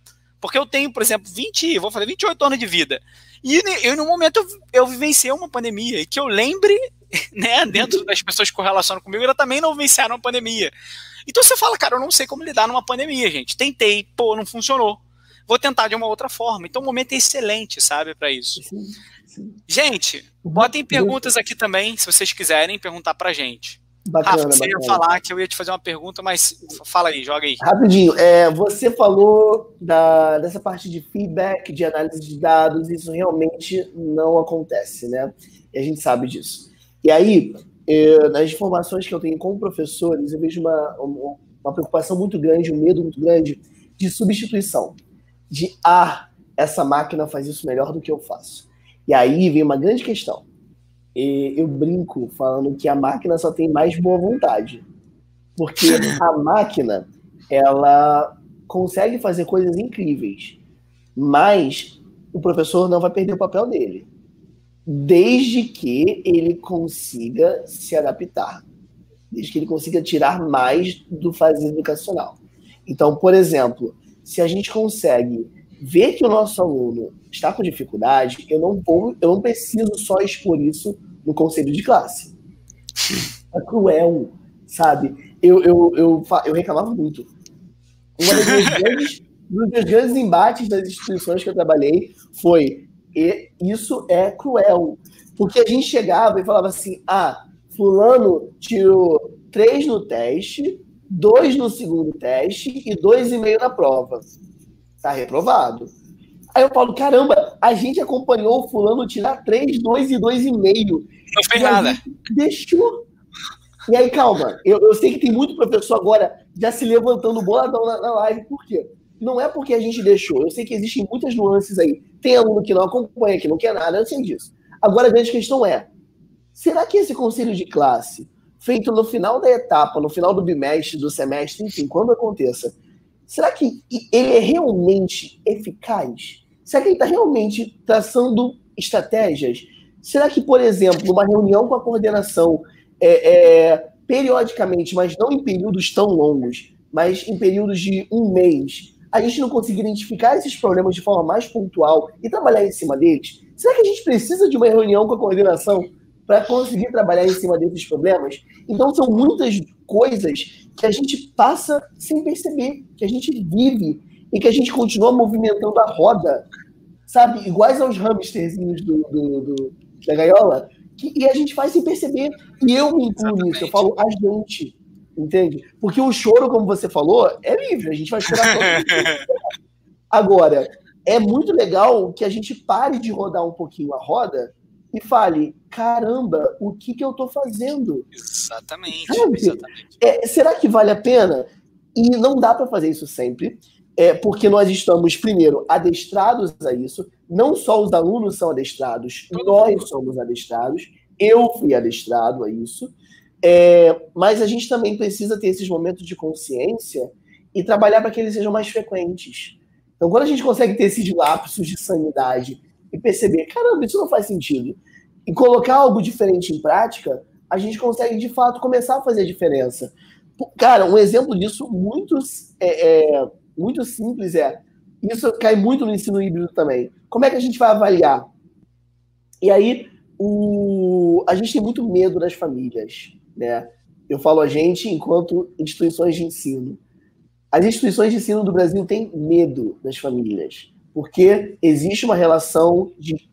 Porque eu tenho, por exemplo, 20, vou fazer 28 anos de vida. E eu, no momento, eu, eu vivenciei uma pandemia. E que eu lembre, [laughs] né, dentro das pessoas que correlacionam comigo, elas também não vivenciaram uma pandemia. Então você fala, cara, eu não sei como lidar numa pandemia, gente. Tentei, pô, não funcionou. Vou tentar de uma outra forma. Então o momento é excelente, sabe, para isso. Sim. Gente, botem perguntas aqui também, se vocês quiserem perguntar pra gente. Bacana, Rafa, você bacana. ia falar que eu ia te fazer uma pergunta, mas fala aí, joga aí. Rapidinho, é, você falou da, dessa parte de feedback, de análise de dados, isso realmente não acontece, né? E a gente sabe disso. E aí, eu, nas informações que eu tenho com professores, eu vejo uma, uma preocupação muito grande, um medo muito grande de substituição. De, ah, essa máquina faz isso melhor do que eu faço. E aí vem uma grande questão. Eu brinco falando que a máquina só tem mais boa vontade. Porque [laughs] a máquina, ela consegue fazer coisas incríveis, mas o professor não vai perder o papel dele, desde que ele consiga se adaptar, desde que ele consiga tirar mais do fazer educacional. Então, por exemplo, se a gente consegue ver que o nosso aluno está com dificuldade, eu não vou, eu não preciso só expor isso no conselho de classe. É cruel, sabe? Eu, eu, eu, eu reclamava muito. Uma das minhas [laughs] grandes, um dos grandes embates das instituições que eu trabalhei foi e isso é cruel. Porque a gente chegava e falava assim: ah, fulano tirou três no teste, dois no segundo teste e dois e meio na prova. Tá reprovado. Aí eu falo, caramba, a gente acompanhou o fulano tirar 3, 2 e 2,5. Não fez nada. Deixou. E aí, calma, eu, eu, sei que tem muito professor agora já se levantando boladão na, na live. Por quê? Não é porque a gente deixou. Eu sei que existem muitas nuances aí. Tem aluno que não acompanha, que não quer nada, eu sei disso. Agora, a grande questão é: será que esse conselho de classe, feito no final da etapa, no final do bimestre, do semestre, enfim, quando aconteça, será que ele é realmente eficaz? Será que ele está realmente traçando estratégias? Será que, por exemplo, uma reunião com a coordenação é, é, periodicamente, mas não em períodos tão longos, mas em períodos de um mês, a gente não conseguir identificar esses problemas de forma mais pontual e trabalhar em cima deles? Será que a gente precisa de uma reunião com a coordenação para conseguir trabalhar em cima desses problemas? Então, são muitas coisas que a gente passa sem perceber, que a gente vive e que a gente continua movimentando a roda, sabe? Iguais aos hamsterzinhos do, do, do da gaiola, que, e a gente faz sem perceber. E eu me incluo nisso, eu falo a gente, entende? Porque o choro, como você falou, é livre, a gente vai chorar todo [laughs] Agora, é muito legal que a gente pare de rodar um pouquinho a roda e fale: caramba, o que, que eu tô fazendo? Exatamente. exatamente. É, será que vale a pena? E não dá para fazer isso sempre é porque nós estamos, primeiro, adestrados a isso. Não só os alunos são adestrados, nós somos adestrados. Eu fui adestrado a isso. É, mas a gente também precisa ter esses momentos de consciência e trabalhar para que eles sejam mais frequentes. Então, quando a gente consegue ter esses lapsos de sanidade e perceber, caramba, isso não faz sentido, e colocar algo diferente em prática, a gente consegue, de fato, começar a fazer a diferença. Cara, um exemplo disso muito é, é, muito simples é. Isso cai muito no ensino híbrido também. Como é que a gente vai avaliar? E aí, o, a gente tem muito medo das famílias, né? Eu falo a gente enquanto instituições de ensino. As instituições de ensino do Brasil têm medo das famílias, porque existe uma relação de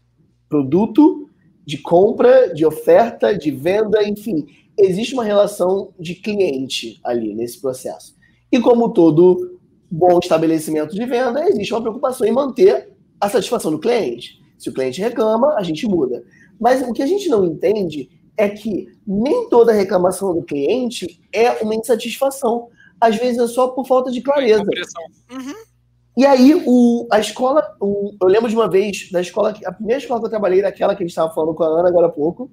produto, de compra, de oferta, de venda, enfim, existe uma relação de cliente ali nesse processo. E como todo bom estabelecimento de venda, existe uma preocupação em manter a satisfação do cliente. Se o cliente reclama, a gente muda. Mas o que a gente não entende é que nem toda reclamação do cliente é uma insatisfação. Às vezes é só por falta de clareza. Uhum. E aí, o, a escola, o, eu lembro de uma vez, da escola, a primeira escola que eu trabalhei, daquela que a gente estava falando com a Ana agora há pouco,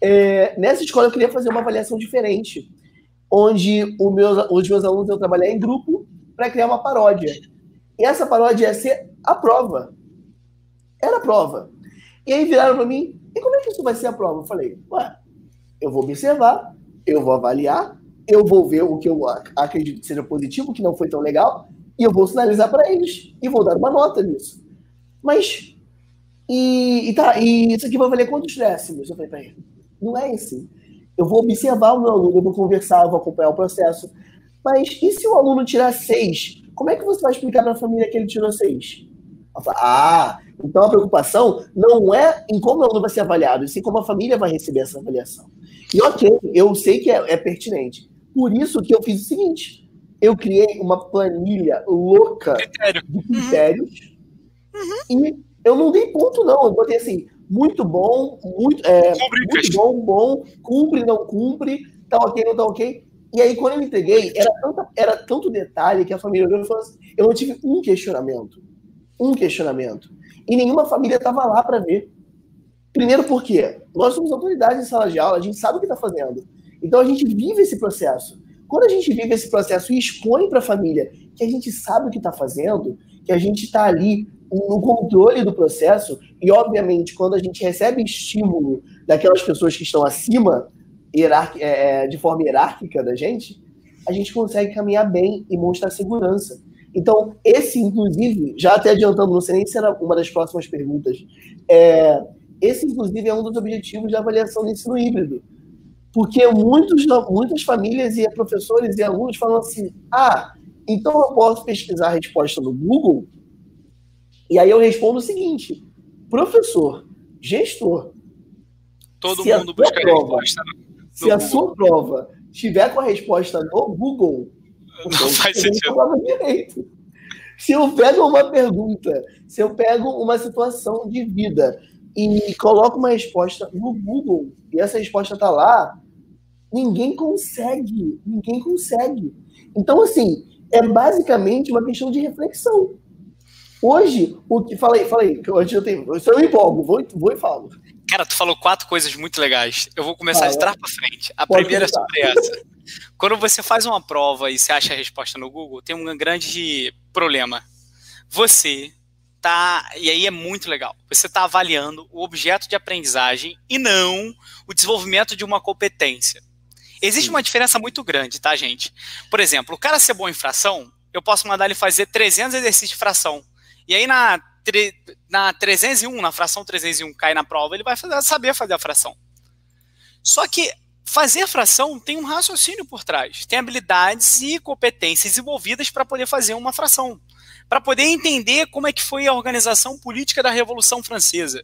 é, nessa escola eu queria fazer uma avaliação diferente, onde meus, os meus alunos iam trabalhar em grupo para criar uma paródia. E essa paródia ia ser a prova. Era a prova. E aí viraram para mim, e como é que isso vai ser a prova? Eu falei, ué, eu vou observar, eu vou avaliar, eu vou ver o que eu acredito que seja positivo, o que não foi tão legal, e eu vou sinalizar para eles e vou dar uma nota nisso. Mas, e, e, tá, e isso aqui vai valer quantos décimos? Eu falei para ele, não é assim. Eu vou observar o meu aluno, eu vou conversar, eu vou acompanhar o processo. Mas e se o aluno tirar seis? Como é que você vai explicar para a família que ele tirou seis? Falo, ah, então a preocupação não é em como o aluno vai ser avaliado, e sim como a família vai receber essa avaliação. E ok, eu sei que é, é pertinente. Por isso que eu fiz o seguinte: eu criei uma planilha louca Critério. de critérios uhum. e eu não dei ponto, não. Eu botei assim, muito bom, muito, é, muito bom, bom, cumpre, não cumpre, tá ok, não tá ok. E aí, quando eu entreguei, era, tanta, era tanto detalhe que a família olhou e falou assim: eu não tive um questionamento. Um questionamento. E nenhuma família estava lá para ver. Primeiro porque nós somos autoridades em sala de aula, a gente sabe o que está fazendo. Então a gente vive esse processo. Quando a gente vive esse processo e expõe para a família que a gente sabe o que está fazendo, que a gente está ali no controle do processo, e obviamente quando a gente recebe estímulo daquelas pessoas que estão acima, é, é, de forma hierárquica da gente, a gente consegue caminhar bem e mostrar segurança. Então, esse, inclusive, já até adiantando, não sei nem se era uma das próximas perguntas, é, esse, inclusive, é um dos objetivos da avaliação do ensino híbrido. Porque muitos, muitas famílias e professores e alunos falam assim: ah, então eu posso pesquisar a resposta no Google? E aí eu respondo o seguinte: professor, gestor. Todo mundo busca prova, resposta. Se a sua prova tiver com a resposta no Google, [laughs] não então faz sentido. Direito. Se eu pego uma pergunta, se eu pego uma situação de vida e coloco uma resposta no Google e essa resposta está lá, ninguém consegue, ninguém consegue. Então, assim, é basicamente uma questão de reflexão. Hoje, o que falei, falei, hoje eu tenho, eu me empolgo, vou, vou e falo. Cara, tu falou quatro coisas muito legais. Eu vou começar de trás para frente. A primeira é sobre essa. Quando você faz uma prova e você acha a resposta no Google, tem um grande problema. Você tá, e aí é muito legal. Você está avaliando o objeto de aprendizagem e não o desenvolvimento de uma competência. Existe Sim. uma diferença muito grande, tá, gente? Por exemplo, o cara ser bom em fração, eu posso mandar ele fazer 300 exercícios de fração. E aí na, na 301, na fração 301 cai na prova, ele vai fazer, saber fazer a fração. Só que fazer fração tem um raciocínio por trás, tem habilidades e competências desenvolvidas para poder fazer uma fração, para poder entender como é que foi a organização política da Revolução Francesa.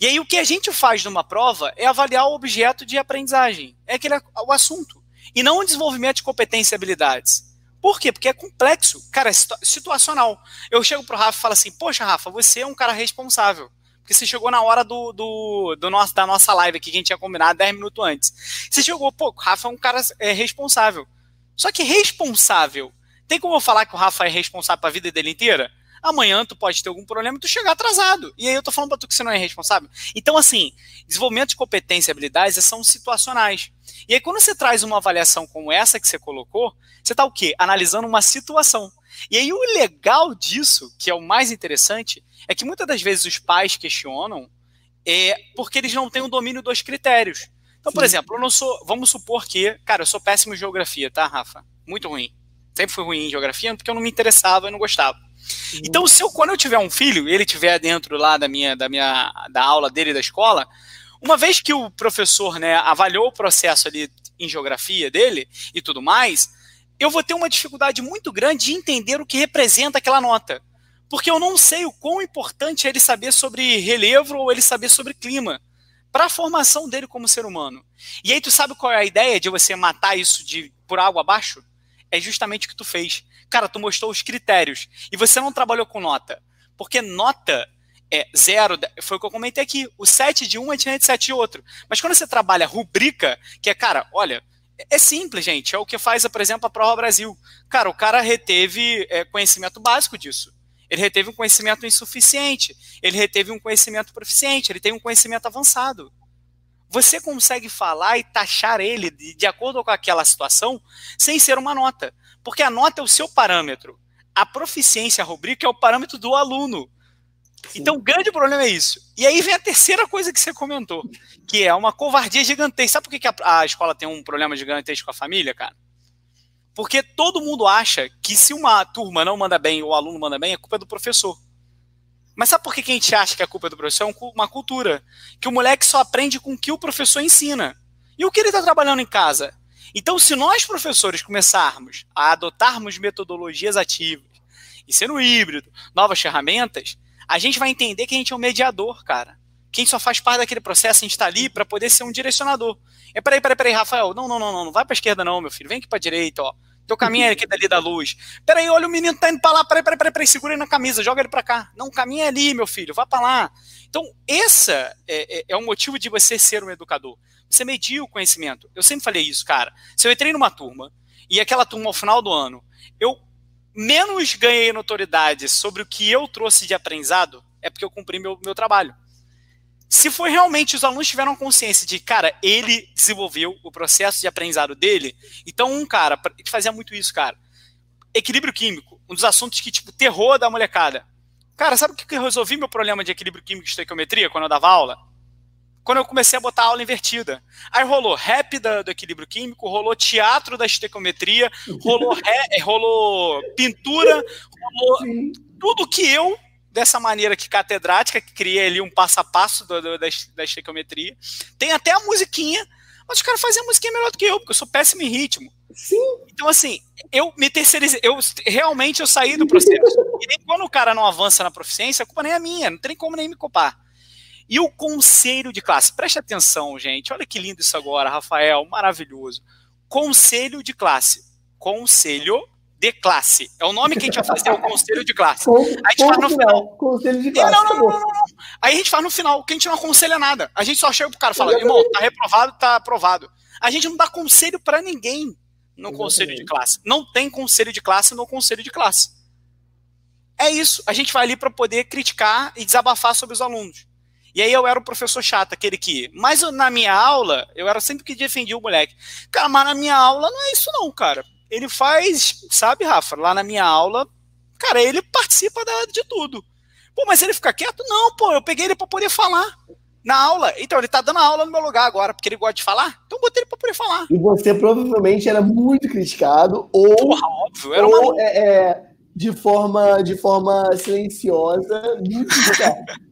E aí o que a gente faz numa prova é avaliar o objeto de aprendizagem, é aquele o assunto, e não o desenvolvimento de competências e habilidades. Por quê? Porque é complexo, cara, é situacional. Eu chego pro Rafa e falo assim: "Poxa, Rafa, você é um cara responsável porque você chegou na hora do, do, do nosso, da nossa live aqui, que a gente tinha combinado 10 minutos antes. Você chegou, pô, Rafa é um cara é, responsável. Só que responsável, tem como eu falar que o Rafa é responsável para a vida dele inteira? Amanhã tu pode ter algum problema e tu chegar atrasado. E aí eu tô falando para tu que você não é responsável. Então, assim, desenvolvimento de competência e habilidades são situacionais. E aí, quando você traz uma avaliação como essa que você colocou, você está o quê? Analisando uma situação. E aí, o legal disso, que é o mais interessante, é que muitas das vezes os pais questionam é, porque eles não têm o domínio dos critérios. Então, por Sim. exemplo, eu não sou. Vamos supor que. Cara, eu sou péssimo em geografia, tá, Rafa? Muito ruim. Sempre fui ruim em geografia porque eu não me interessava e não gostava. Então, se eu, quando eu tiver um filho, ele tiver dentro lá da minha, da minha da aula dele da escola, uma vez que o professor né, avaliou o processo ali em geografia dele e tudo mais, eu vou ter uma dificuldade muito grande de entender o que representa aquela nota porque eu não sei o quão importante é ele saber sobre relevo ou ele saber sobre clima para a formação dele como ser humano. E aí tu sabe qual é a ideia de você matar isso de por água abaixo? É justamente o que tu fez. Cara, tu mostrou os critérios e você não trabalhou com nota. Porque nota é zero, foi o que eu comentei aqui. O 7 de um é diferente de 7 de outro. Mas quando você trabalha rubrica, que é, cara, olha, é simples, gente. É o que faz, por exemplo, a Prova Brasil. Cara, o cara reteve é, conhecimento básico disso. Ele reteve um conhecimento insuficiente. Ele reteve um conhecimento proficiente. Ele tem um conhecimento avançado. Você consegue falar e taxar ele de, de acordo com aquela situação sem ser uma nota. Porque a nota é o seu parâmetro. A proficiência, a rubrica, é o parâmetro do aluno. Sim. Então, o grande problema é isso. E aí vem a terceira coisa que você comentou, que é uma covardia gigantesca. Sabe por que, que a, a escola tem um problema gigantesco com a família, cara? Porque todo mundo acha que se uma turma não manda bem ou o aluno manda bem, é culpa do professor. Mas sabe por que a gente acha que a culpa é do professor? É uma cultura. Que o moleque só aprende com o que o professor ensina. E o que ele está trabalhando em casa? Então, se nós, professores, começarmos a adotarmos metodologias ativas, ensino híbrido, novas ferramentas, a gente vai entender que a gente é um mediador, cara. Quem só faz parte daquele processo, a gente está ali para poder ser um direcionador. É, peraí, peraí, peraí, Rafael, não, não, não, não, não vai para esquerda não, meu filho, vem aqui para direita, ó. Teu caminho é aqui dali da luz. Peraí, olha o menino tá indo pra lá. Peraí, peraí, peraí, peraí, segura ele na camisa, joga ele pra cá. Não, o caminho é ali, meu filho, vá pra lá. Então, esse é, é, é o motivo de você ser um educador. Você medir o conhecimento. Eu sempre falei isso, cara. Se eu entrei numa turma e aquela turma ao final do ano, eu menos ganhei notoriedade sobre o que eu trouxe de aprendizado, é porque eu cumpri meu, meu trabalho. Se foi realmente os alunos tiveram consciência de, cara, ele desenvolveu o processo de aprendizado dele, então um cara que fazia muito isso, cara, equilíbrio químico, um dos assuntos que, tipo, terror da molecada. Cara, sabe o que eu resolvi meu problema de equilíbrio químico e estequiometria quando eu dava aula? Quando eu comecei a botar a aula invertida. Aí rolou rap da, do equilíbrio químico, rolou teatro da estequiometria, rolou, ré, rolou pintura, rolou tudo que eu dessa maneira que catedrática, que cria ali um passo a passo do, do, da, da estequiometria. Tem até a musiquinha, mas os caras fazem a musiquinha melhor do que eu, porque eu sou péssimo em ritmo. Sim. Então, assim, eu me terceirizei, eu realmente eu saí do processo. e nem quando o cara não avança na proficiência, a culpa nem é minha, não tem como nem me culpar. E o conselho de classe, preste atenção, gente, olha que lindo isso agora, Rafael, maravilhoso. Conselho de classe. Conselho de classe. É o nome que a gente vai fazer, é o conselho de classe. Com, a gente faz no final. Conselho de classe. Não, não, não, não, Aí a gente faz no final, que a gente não aconselha nada. A gente só chega pro cara e fala, irmão, tá reprovado, tá aprovado. A gente não dá conselho para ninguém no conselho de classe. Não tem conselho de classe no conselho de classe. É isso. A gente vai ali para poder criticar e desabafar sobre os alunos. E aí eu era o professor chato, aquele que. Mas na minha aula, eu era sempre que defendia o moleque. Cara, mas na minha aula não é isso, não, cara ele faz, sabe, Rafa, lá na minha aula, cara, ele participa da, de tudo. Pô, mas ele fica quieto? Não, pô, eu peguei ele para poder falar na aula. Então, ele tá dando aula no meu lugar agora, porque ele gosta de falar. Então, botei ele para poder falar. E você provavelmente era muito criticado, ou. Porra, óbvio, era ou, uma... é, é, de, forma, de forma silenciosa, muito criticado. [laughs]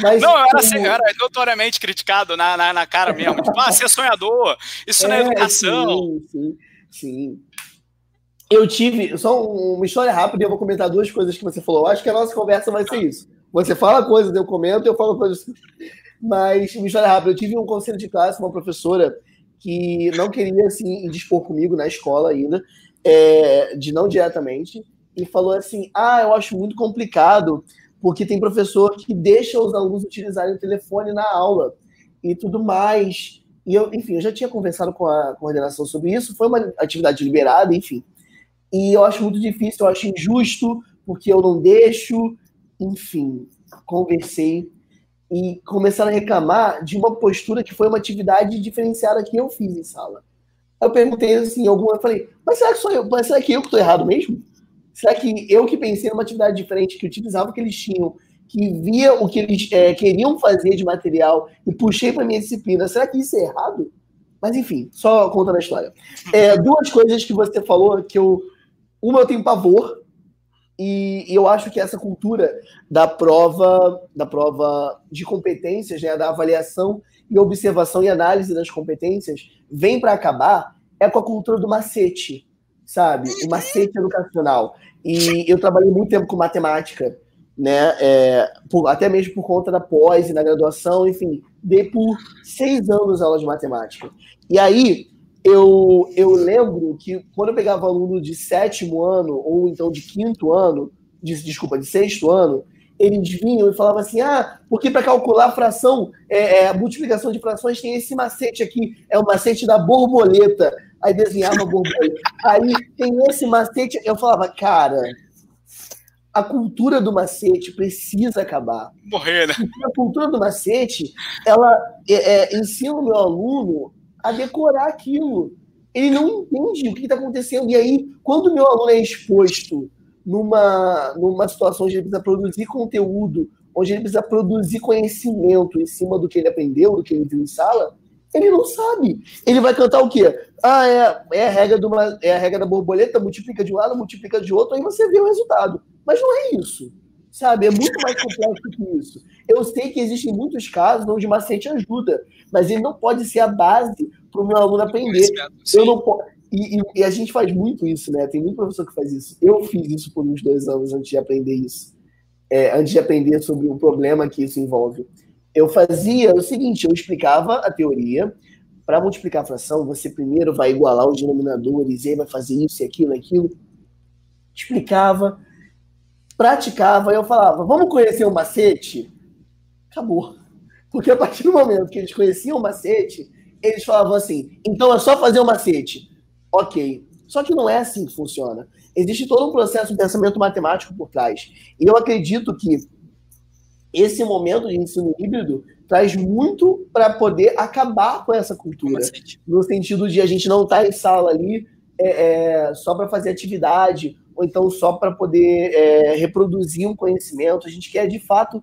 Mas, não, eu era, assim, eu era notoriamente criticado na, na, na cara mesmo. Tipo, ah, você é sonhador, isso é, não é educação. Sim, sim, sim. Eu tive, só uma história rápida, e eu vou comentar duas coisas que você falou. Eu acho que a nossa conversa vai ser isso. Você fala coisas, eu comento, eu falo coisas. [laughs] Mas, uma história rápida, eu tive um conselho de classe, uma professora que não queria assim dispor comigo na escola ainda, é, de não diretamente, e falou assim: Ah, eu acho muito complicado, porque tem professor que deixa os alunos utilizarem o telefone na aula e tudo mais. E eu, enfim, eu já tinha conversado com a coordenação sobre isso, foi uma atividade liberada, enfim. E eu acho muito difícil, eu acho injusto, porque eu não deixo. Enfim, conversei e começaram a reclamar de uma postura que foi uma atividade diferenciada que eu fiz em sala. Eu perguntei assim, alguma, eu falei, mas será que sou eu? Mas será que eu que estou errado mesmo? Será que eu que pensei numa atividade diferente, que utilizava o que eles tinham, que via o que eles é, queriam fazer de material e puxei para minha disciplina, será que isso é errado? Mas enfim, só contando a história. É, duas coisas que você falou que eu uma eu tenho pavor, e, e, eu acho que essa cultura da prova, da prova de competências, né, da avaliação e observação e análise das competências, vem para acabar é com a cultura do macete, sabe? O macete educacional. E eu trabalhei muito tempo com matemática, né? É, por, até mesmo por conta da pós e na graduação, enfim, dei por seis anos aulas de matemática. E aí eu, eu lembro que quando eu pegava aluno de sétimo ano, ou então de quinto ano, de, desculpa, de sexto ano, eles vinham e falavam assim: ah, porque para calcular a fração, é, é, a multiplicação de frações tem esse macete aqui, é o macete da borboleta. Aí desenhava a borboleta. Aí tem esse macete. Eu falava, cara, a cultura do macete precisa acabar. Morrer, né? a cultura do macete, ela é, é, ensina o meu aluno a decorar aquilo. Ele não entende o que está acontecendo. E aí, quando o meu aluno é exposto numa, numa situação onde ele precisa produzir conteúdo, onde ele precisa produzir conhecimento em cima do que ele aprendeu, do que ele viu em sala, ele não sabe. Ele vai cantar o quê? Ah, é, é, a, regra do, é a regra da borboleta, multiplica de um lado, multiplica de outro, aí você vê o resultado. Mas não é isso. Sabe? É muito mais complexo que isso. Eu sei que existem muitos casos onde macete ajuda, mas ele não pode ser a base para o meu aluno aprender. Eu não posso. E, e, e, a gente faz muito isso, né? Tem muito professor que faz isso. Eu fiz isso por uns dois anos antes de aprender isso. É, antes de aprender sobre o problema que isso envolve. Eu fazia o seguinte: eu explicava a teoria. Para multiplicar a fração, você primeiro vai igualar os denominadores, e aí vai fazer isso e aquilo, aquilo. Explicava, praticava, e eu falava: vamos conhecer o macete? Acabou. Porque a partir do momento que eles conheciam o macete, eles falavam assim: então é só fazer o macete. Ok. Só que não é assim que funciona. Existe todo um processo de pensamento matemático por trás. E eu acredito que esse momento de ensino híbrido traz muito para poder acabar com essa cultura. No sentido de a gente não estar tá em sala ali é, é, só para fazer atividade, ou então só para poder é, reproduzir um conhecimento. A gente quer, de fato,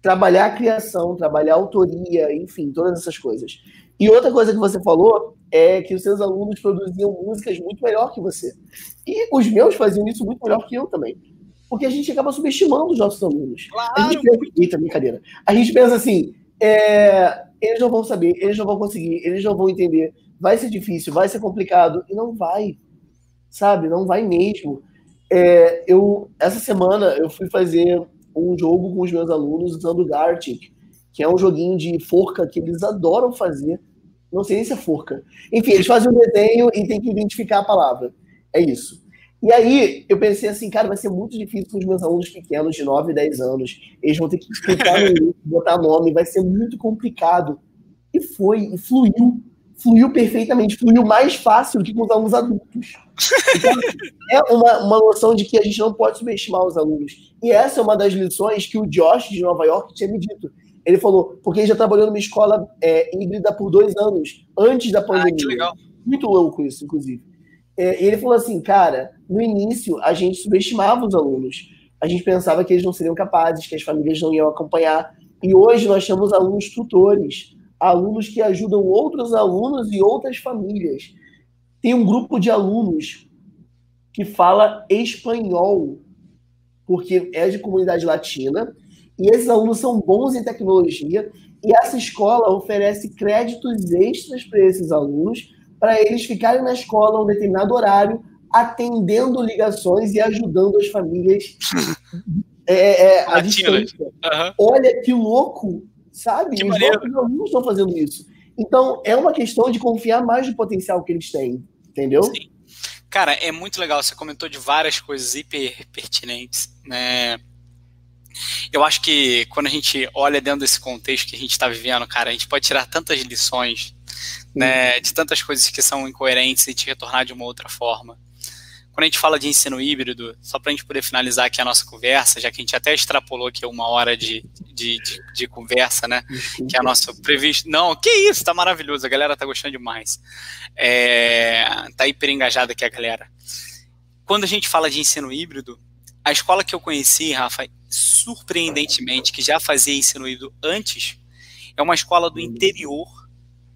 trabalhar a criação, trabalhar a autoria, enfim, todas essas coisas. E outra coisa que você falou é que os seus alunos produziam músicas muito melhor que você. E os meus faziam isso muito melhor que eu também. Porque a gente acaba subestimando os nossos alunos. Claro. A gente pensa, eita, brincadeira. A gente pensa assim, é, eles não vão saber, eles não vão conseguir, eles não vão entender, vai ser difícil, vai ser complicado. E não vai. Sabe? Não vai mesmo. É, eu, essa semana eu fui fazer um jogo com os meus alunos usando o Gartic, que é um joguinho de forca que eles adoram fazer. Não sei nem se é forca. Enfim, eles fazem um desenho e tem que identificar a palavra. É isso. E aí eu pensei assim, cara, vai ser muito difícil para os meus alunos pequenos de 9, 10 anos. Eles vão ter que clicar no [laughs] link, botar nome, vai ser muito complicado. E foi, e fluiu. Fluiu perfeitamente, fluiu mais fácil do que com os alunos adultos. Então, é uma, uma noção de que a gente não pode subestimar os alunos. E essa é uma das lições que o Josh de Nova York tinha me dito. Ele falou, porque ele já trabalhou numa escola é, híbrida por dois anos, antes da pandemia. Ah, que legal. Muito louco isso, inclusive. É, ele falou assim, cara, no início a gente subestimava os alunos. A gente pensava que eles não seriam capazes, que as famílias não iam acompanhar. E hoje nós temos alunos tutores, alunos que ajudam outros alunos e outras famílias. Tem um grupo de alunos que fala espanhol, porque é de comunidade latina, e esses alunos são bons em tecnologia, e essa escola oferece créditos extras para esses alunos, para eles ficarem na escola um determinado horário, atendendo ligações e ajudando as famílias [laughs] é, é, é à distância. Uhum. Olha que louco, sabe? Que Os alunos estão fazendo isso. Então, é uma questão de confiar mais no potencial que eles têm, entendeu? Sim. Cara, é muito legal. Você comentou de várias coisas hiper pertinentes, né? Eu acho que quando a gente olha dentro desse contexto que a gente está vivendo, cara, a gente pode tirar tantas lições, né, de tantas coisas que são incoerentes e te retornar de uma outra forma. Quando a gente fala de ensino híbrido, só para a gente poder finalizar aqui a nossa conversa, já que a gente até extrapolou aqui uma hora de, de, de, de conversa, né? Que é a nossa previsto. Não, que isso, tá maravilhoso, a galera tá gostando demais. É, tá hiper engajada aqui a galera. Quando a gente fala de ensino híbrido, a escola que eu conheci, Rafa, surpreendentemente, que já fazia ensino híbrido antes, é uma escola do interior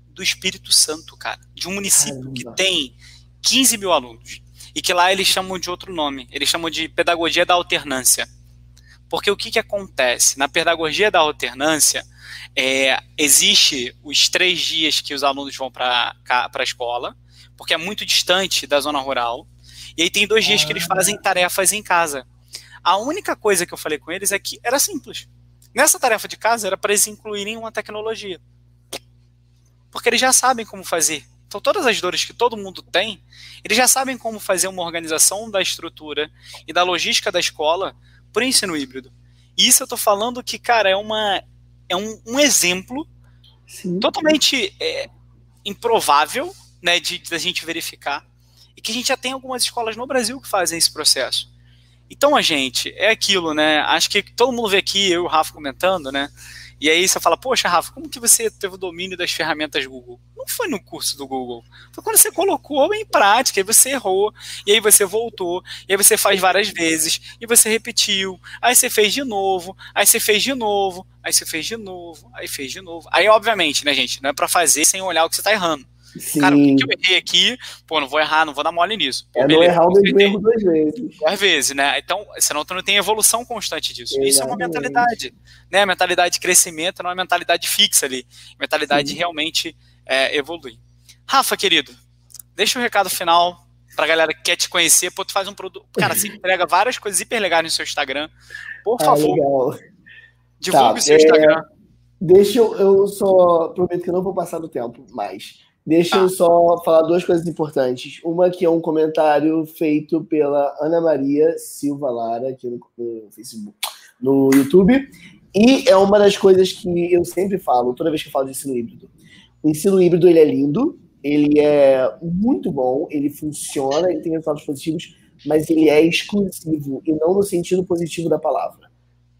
do Espírito Santo, cara. De um município que tem 15 mil alunos e que lá eles chamam de outro nome. Eles chamam de pedagogia da alternância. Porque o que, que acontece? Na pedagogia da alternância, é, existe os três dias que os alunos vão para a escola, porque é muito distante da zona rural, e aí tem dois dias que eles fazem tarefas em casa. A única coisa que eu falei com eles é que era simples. Nessa tarefa de casa era para eles incluírem uma tecnologia. Porque eles já sabem como fazer Então, todas as dores que todo mundo tem, eles já sabem como fazer uma organização da estrutura e da logística da escola por ensino híbrido. E isso eu estou falando que, cara, é, uma, é um, um exemplo Sim. totalmente é, improvável né, de, de a gente verificar e que a gente já tem algumas escolas no Brasil que fazem esse processo. Então, a gente, é aquilo, né? Acho que todo mundo vê aqui, eu e o Rafa comentando, né? E aí você fala, poxa, Rafa, como que você teve o domínio das ferramentas Google? Não foi no curso do Google. Foi quando você colocou em prática, e você errou, e aí você voltou, e aí você faz várias vezes, e você repetiu, aí você fez de novo, aí você fez de novo, aí você fez de novo, aí fez de novo. Aí, obviamente, né, gente, não é para fazer sem olhar o que você tá errando. Sim. Cara, o que, que, eu errei aqui? Pô, não vou errar, não vou dar mole nisso. Pô, é beleza, não errar o mesmo erro duas vezes. Duas vezes, né? Então, senão tu não tem evolução constante disso. Exatamente. Isso é uma mentalidade, né? A mentalidade de crescimento não é uma mentalidade fixa ali. Mentalidade Sim. de realmente é, evoluir. Rafa, querido, deixa o um recado final pra galera que quer te conhecer. Pô, tu faz um produto... Cara, você entrega várias coisas hiper legais no seu Instagram. Por ah, favor, legal. divulgue tá, o seu é... Instagram. Deixa eu, eu só prometo que eu não vou passar do tempo, mas Deixa eu só falar duas coisas importantes. Uma que é um comentário feito pela Ana Maria Silva Lara aqui no, no Facebook, no YouTube. E é uma das coisas que eu sempre falo, toda vez que eu falo de ensino híbrido. O ensino híbrido ele é lindo, ele é muito bom, ele funciona, ele tem resultados positivos, mas ele é exclusivo e não no sentido positivo da palavra,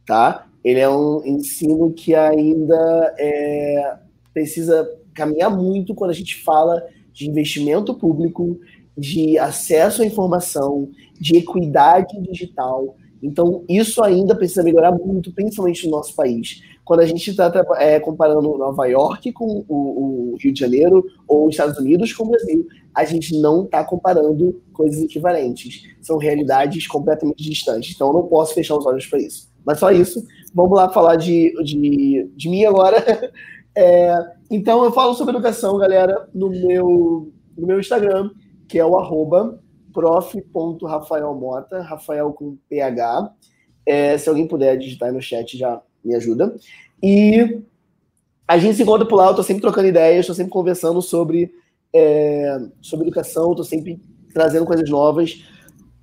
tá? Ele é um ensino que ainda é, precisa caminhar muito quando a gente fala de investimento público, de acesso à informação, de equidade digital. Então, isso ainda precisa melhorar muito, principalmente no nosso país. Quando a gente está é, comparando Nova York com o, o, Rio de Janeiro ou os Estados Unidos com o Brasil, a gente não está comparando coisas equivalentes. São realidades completamente distantes. Então, eu não posso fechar os olhos para isso. Mas só isso. Vamos lá falar de, de, de mim agora. [laughs] É, então eu falo sobre educação, galera, no meu, no meu Instagram, que é o arroba prof.rafaelmota, Rafael com PH. É, se alguém puder digitar aí no chat, já me ajuda. E a gente se encontra por lá, eu tô sempre trocando ideias, estou sempre conversando sobre, é, sobre educação, estou sempre trazendo coisas novas.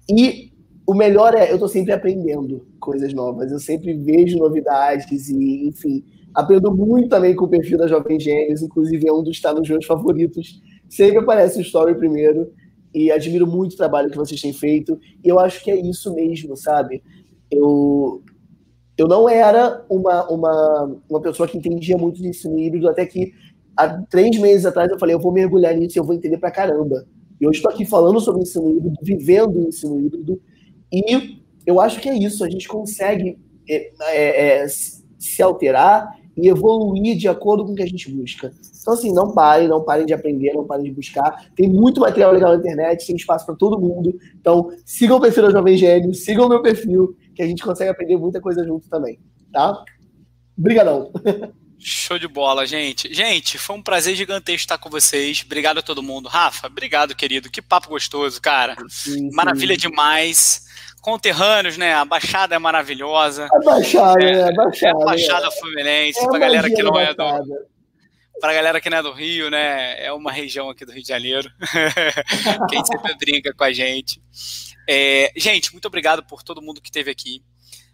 E o melhor é, eu estou sempre aprendendo coisas novas, eu sempre vejo novidades e, enfim, Aprendo muito também com o perfil da Jovem Gênios, inclusive é um dos tá nos meus favoritos. Sempre aparece o story primeiro e admiro muito o trabalho que vocês têm feito. E eu acho que é isso mesmo, sabe? Eu, eu não era uma, uma, uma pessoa que entendia muito de ensino híbrido, até que há três meses atrás eu falei, eu vou mergulhar nisso e eu vou entender pra caramba. E hoje estou aqui falando sobre ensino híbrido, vivendo o ensino híbrido, e eu acho que é isso, a gente consegue é, é, é, se alterar e evoluir de acordo com o que a gente busca. Então, assim, não parem, não parem de aprender, não parem de buscar. Tem muito material legal na internet, tem espaço para todo mundo. Então, sigam o perfil da Jovem Gênio, sigam o meu perfil, que a gente consegue aprender muita coisa junto também, tá? Obrigadão. [laughs] Show de bola, gente. Gente, foi um prazer gigantesco estar com vocês. Obrigado a todo mundo. Rafa, obrigado, querido. Que papo gostoso, cara. Sim, sim. Maravilha demais conterrâneos, né? A Baixada é maravilhosa. A Baixada, é, a Baixada. É a Baixada é. Fluminense, é pra galera que não é do. Pra galera que não é do Rio, né? É uma região aqui do Rio de Janeiro. [laughs] Quem sempre brinca com a gente. É, gente, muito obrigado por todo mundo que esteve aqui.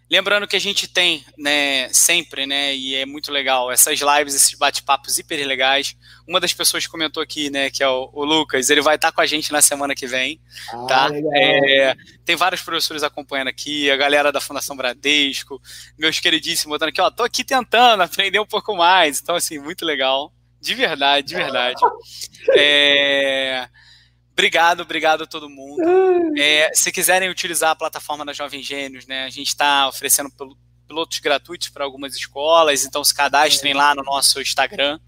Lembrando que a gente tem, né, sempre, né, e é muito legal, essas lives, esses bate-papos hiper legais. Uma das pessoas comentou aqui, né, que é o, o Lucas, ele vai estar com a gente na semana que vem, ah, tá? É, tem vários professores acompanhando aqui, a galera da Fundação Bradesco, meus queridíssimos botando aqui, ó, tô aqui tentando aprender um pouco mais. Então, assim, muito legal. De verdade, de verdade. [laughs] É... Obrigado, obrigado a todo mundo. É, se quiserem utilizar a plataforma da Jovem Gênios, né, a gente está oferecendo pilotos gratuitos para algumas escolas, então se cadastrem lá no nosso Instagram,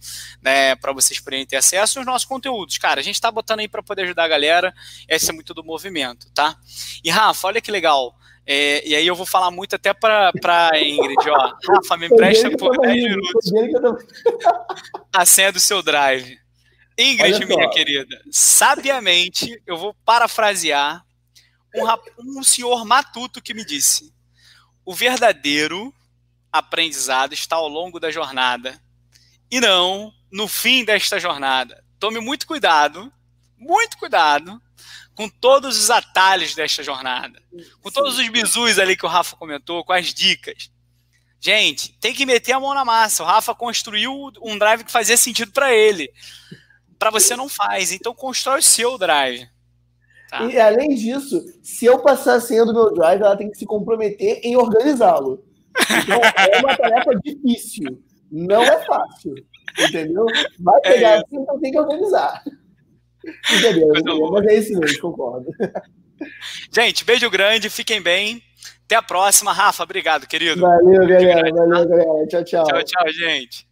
né, para vocês poderem ter acesso aos nossos conteúdos. Cara, a gente está botando aí para poder ajudar a galera, esse é muito do movimento, tá? E Rafa, olha que legal. É, e aí eu vou falar muito até para a Ingrid, ó. Rafa, me empresta por 10 minutos a senha do seu drive. Ingrid, minha querida, sabiamente eu vou parafrasear um, um senhor matuto que me disse: o verdadeiro aprendizado está ao longo da jornada e não no fim desta jornada. tome muito cuidado, muito cuidado com todos os atalhos desta jornada, com todos os bizus ali que o Rafa comentou, com as dicas. Gente, tem que meter a mão na massa. O Rafa construiu um drive que fazia sentido para ele. Para você não faz. Então constrói o seu drive. Tá? E além disso, se eu passar a senha do meu drive, ela tem que se comprometer em organizá-lo. Então é uma tarefa difícil. Não é fácil. Entendeu? Vai é pegar é assim, então tem que organizar. Entendeu? Mas é isso mesmo, concordo. Gente, beijo grande, fiquem bem. Até a próxima. Rafa, obrigado, querido. Valeu, galera. Valeu, galera. Tchau, tchau. Tchau, tchau, gente.